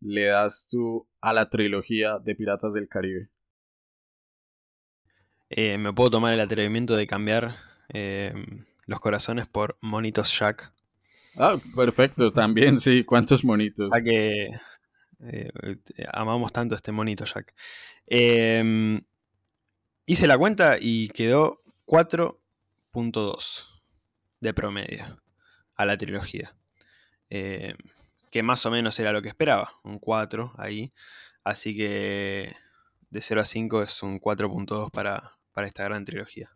le das tú a la trilogía de Piratas del Caribe? Eh, me puedo tomar el atrevimiento de cambiar eh, los corazones por Monitos Jack. Ah, perfecto, también sí. ¿Cuántos monitos? Ya que eh, amamos tanto este monito Jack. Em, hice la cuenta y quedó 4.2 de promedio a la trilogía. Que más o menos era lo que esperaba, un 4 ahí. Así que de 0 a 5 es un 4.2 para, para esta gran trilogía.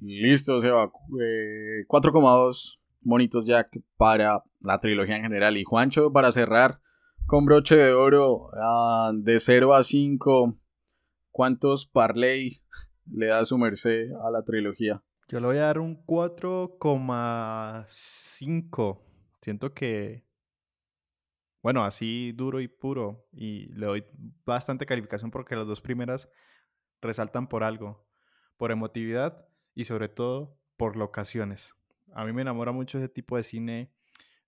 Listo, Seba. Eh, 4,2 monitos Jack para la trilogía en general. Y Juancho, para cerrar con broche de oro, ah, de 0 a 5, ¿cuántos parlay le da su merced a la trilogía? Yo le voy a dar un 4,5. Siento que, bueno, así duro y puro. Y le doy bastante calificación porque las dos primeras resaltan por algo, por emotividad y sobre todo por locaciones. A mí me enamora mucho ese tipo de cine.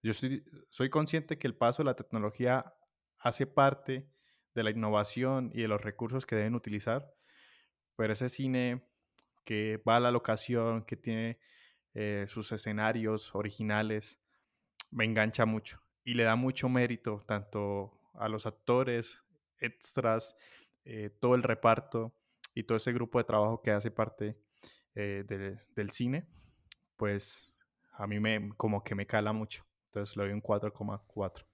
Yo soy, soy consciente que el paso de la tecnología hace parte de la innovación y de los recursos que deben utilizar, pero ese cine que va a la locación, que tiene eh, sus escenarios originales, me engancha mucho y le da mucho mérito tanto a los actores, extras, eh, todo el reparto y todo ese grupo de trabajo que hace parte eh, de- del cine, pues a mí me como que me cala mucho. Entonces le doy un 4,4.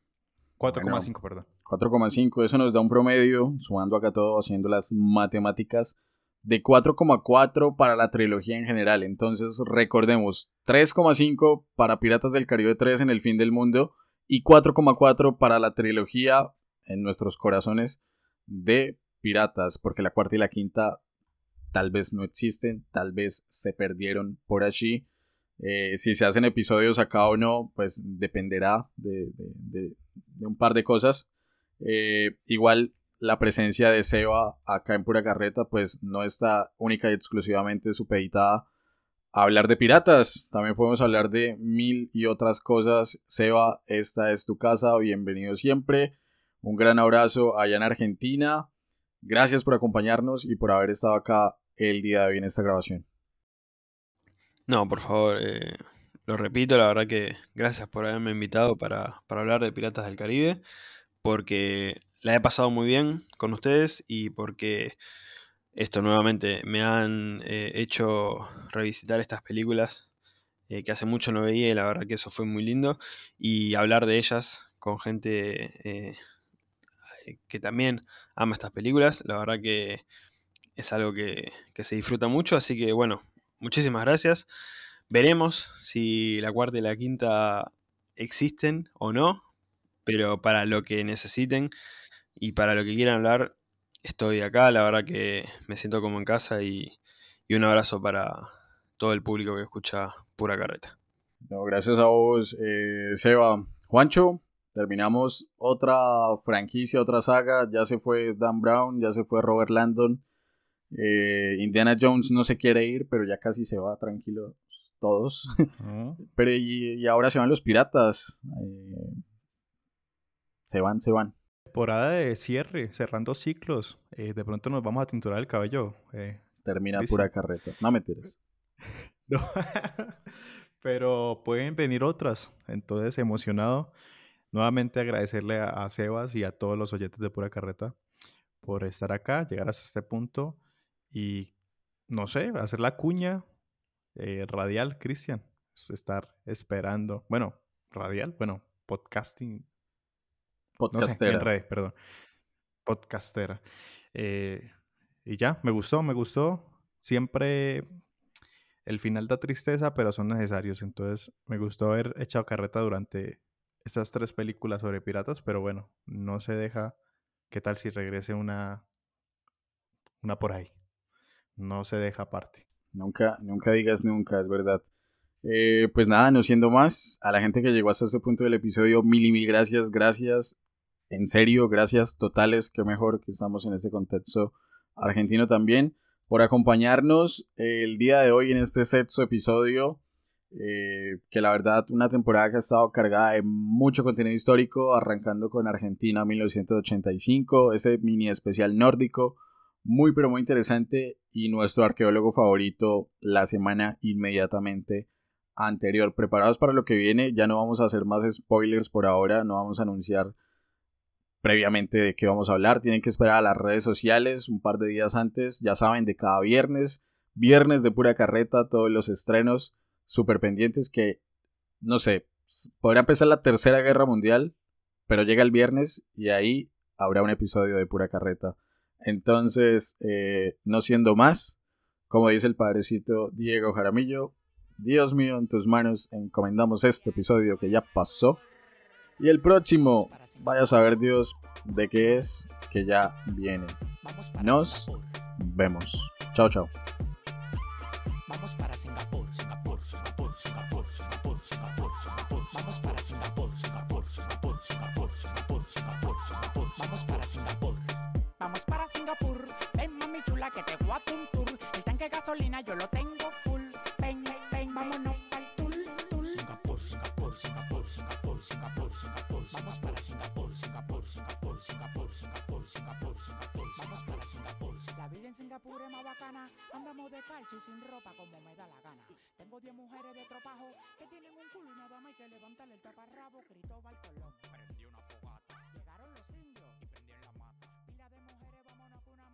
4,5, perdón. 4,5, eso nos da un promedio, sumando acá todo, haciendo las matemáticas, de 4,4 para la trilogía en general. Entonces, recordemos, 3,5 para Piratas del Caribe 3 en el fin del mundo y 4,4 para la trilogía en nuestros corazones de Piratas, porque la cuarta y la quinta tal vez no existen, tal vez se perdieron por allí. Eh, si se hacen episodios acá o no, pues dependerá de, un par de cosas. Eh, igual la presencia de Seba acá en Pura Carreta, pues no está única y exclusivamente supeditada a hablar de piratas. También podemos hablar de mil y otras cosas. Seba, esta es tu casa, bienvenido siempre. Un gran abrazo allá en Argentina. Gracias por acompañarnos y por haber estado acá el día de hoy en esta grabación. No, por favor, eh, lo repito, la verdad que gracias por haberme invitado para, para hablar de Piratas del Caribe, porque la he pasado muy bien con ustedes y porque esto nuevamente me han eh, hecho revisitar estas películas eh, que hace mucho no veía y la verdad que eso fue muy lindo y hablar de ellas con gente que también ama estas películas, la verdad que es algo que, que se disfruta mucho, así que bueno, muchísimas gracias. Veremos si la cuarta y la quinta existen o no, pero para lo que necesiten y para lo que quieran hablar, estoy acá. La verdad que me siento como en casa y, y un abrazo para todo el público que escucha Pura Carreta. No, gracias a vos, eh, Seba. Juancho, terminamos otra franquicia, otra saga. Ya se fue Dan Brown, ya se fue Robert Landon. Eh, Indiana Jones no se quiere ir, pero ya casi se va, tranquilo, todos. Pero y, y ahora se van los piratas. Eh, se van, se van. Temporada de cierre, cerrando ciclos. Eh, de pronto nos vamos a tinturar el cabello. Termina Sí, pura carreta. No me tires. No. Pero pueden venir otras. Entonces, emocionado. Nuevamente agradecerle a, a Sebas y a todos los oyentes de Pura Carreta por estar acá, llegar hasta este punto y, no sé, hacer la cuña eh, radial, Cristian. Estar esperando. Bueno, radial, bueno, podcasting. No sé, Podcastera. en redes, perdón. Podcastera. Eh, y ya, me gustó, me gustó. Siempre el final da tristeza, pero son necesarios. Entonces, me gustó haber echado carreta durante estas tres películas sobre piratas, pero bueno, no se deja. ¿Qué tal si regrese una, una por ahí? No se deja aparte. Nunca, nunca digas nunca, es verdad. Eh, pues nada, no siendo más, a la gente que llegó hasta este punto del episodio, mil y mil gracias, gracias. En serio, gracias totales, qué mejor que estamos en este contexto argentino también. por acompañarnos el día de hoy en este sexto episodio. Eh, que la verdad, una temporada que ha estado cargada de mucho contenido histórico, arrancando con Argentina 1985, ese mini especial nórdico, muy pero muy interesante, y nuestro arqueólogo favorito la semana inmediatamente anterior. Preparados para lo que viene, ya no vamos a hacer más spoilers por ahora, no vamos a anunciar previamente de qué vamos a hablar. Tienen que esperar a las redes sociales un par de días antes. Ya saben, de cada viernes. Viernes de pura carreta, todos los estrenos súper pendientes que, no sé, podrá empezar la tercera guerra mundial, pero llega el viernes y ahí habrá un episodio de pura carreta. Entonces, eh, no siendo más, como dice el padrecito Diego Jaramillo, Dios mío, en tus manos encomendamos este episodio que ya pasó. Y el próximo, vaya a saber Dios de qué es que ya viene. Nos vemos. Chao, chao. Vamos para Singapur, gasolina yo lo tengo full. Ven, ven, vámonos pa'l tour, tour. Singapur, Singapur, Singapur, Singapur, Singapur, Singapur. Vamos para Singapur, Singapur, Singapur, Singapur, Singapur, Singapur, Singapur. Vamos para Singapur. La vida en Singapur es más bacana. Andamos de calcio y sin ropa como me da la gana. Tengo 10 mujeres de tropajo que tienen un culo y nada más hay que levantarle el taparrabo. Cristóbal Colón.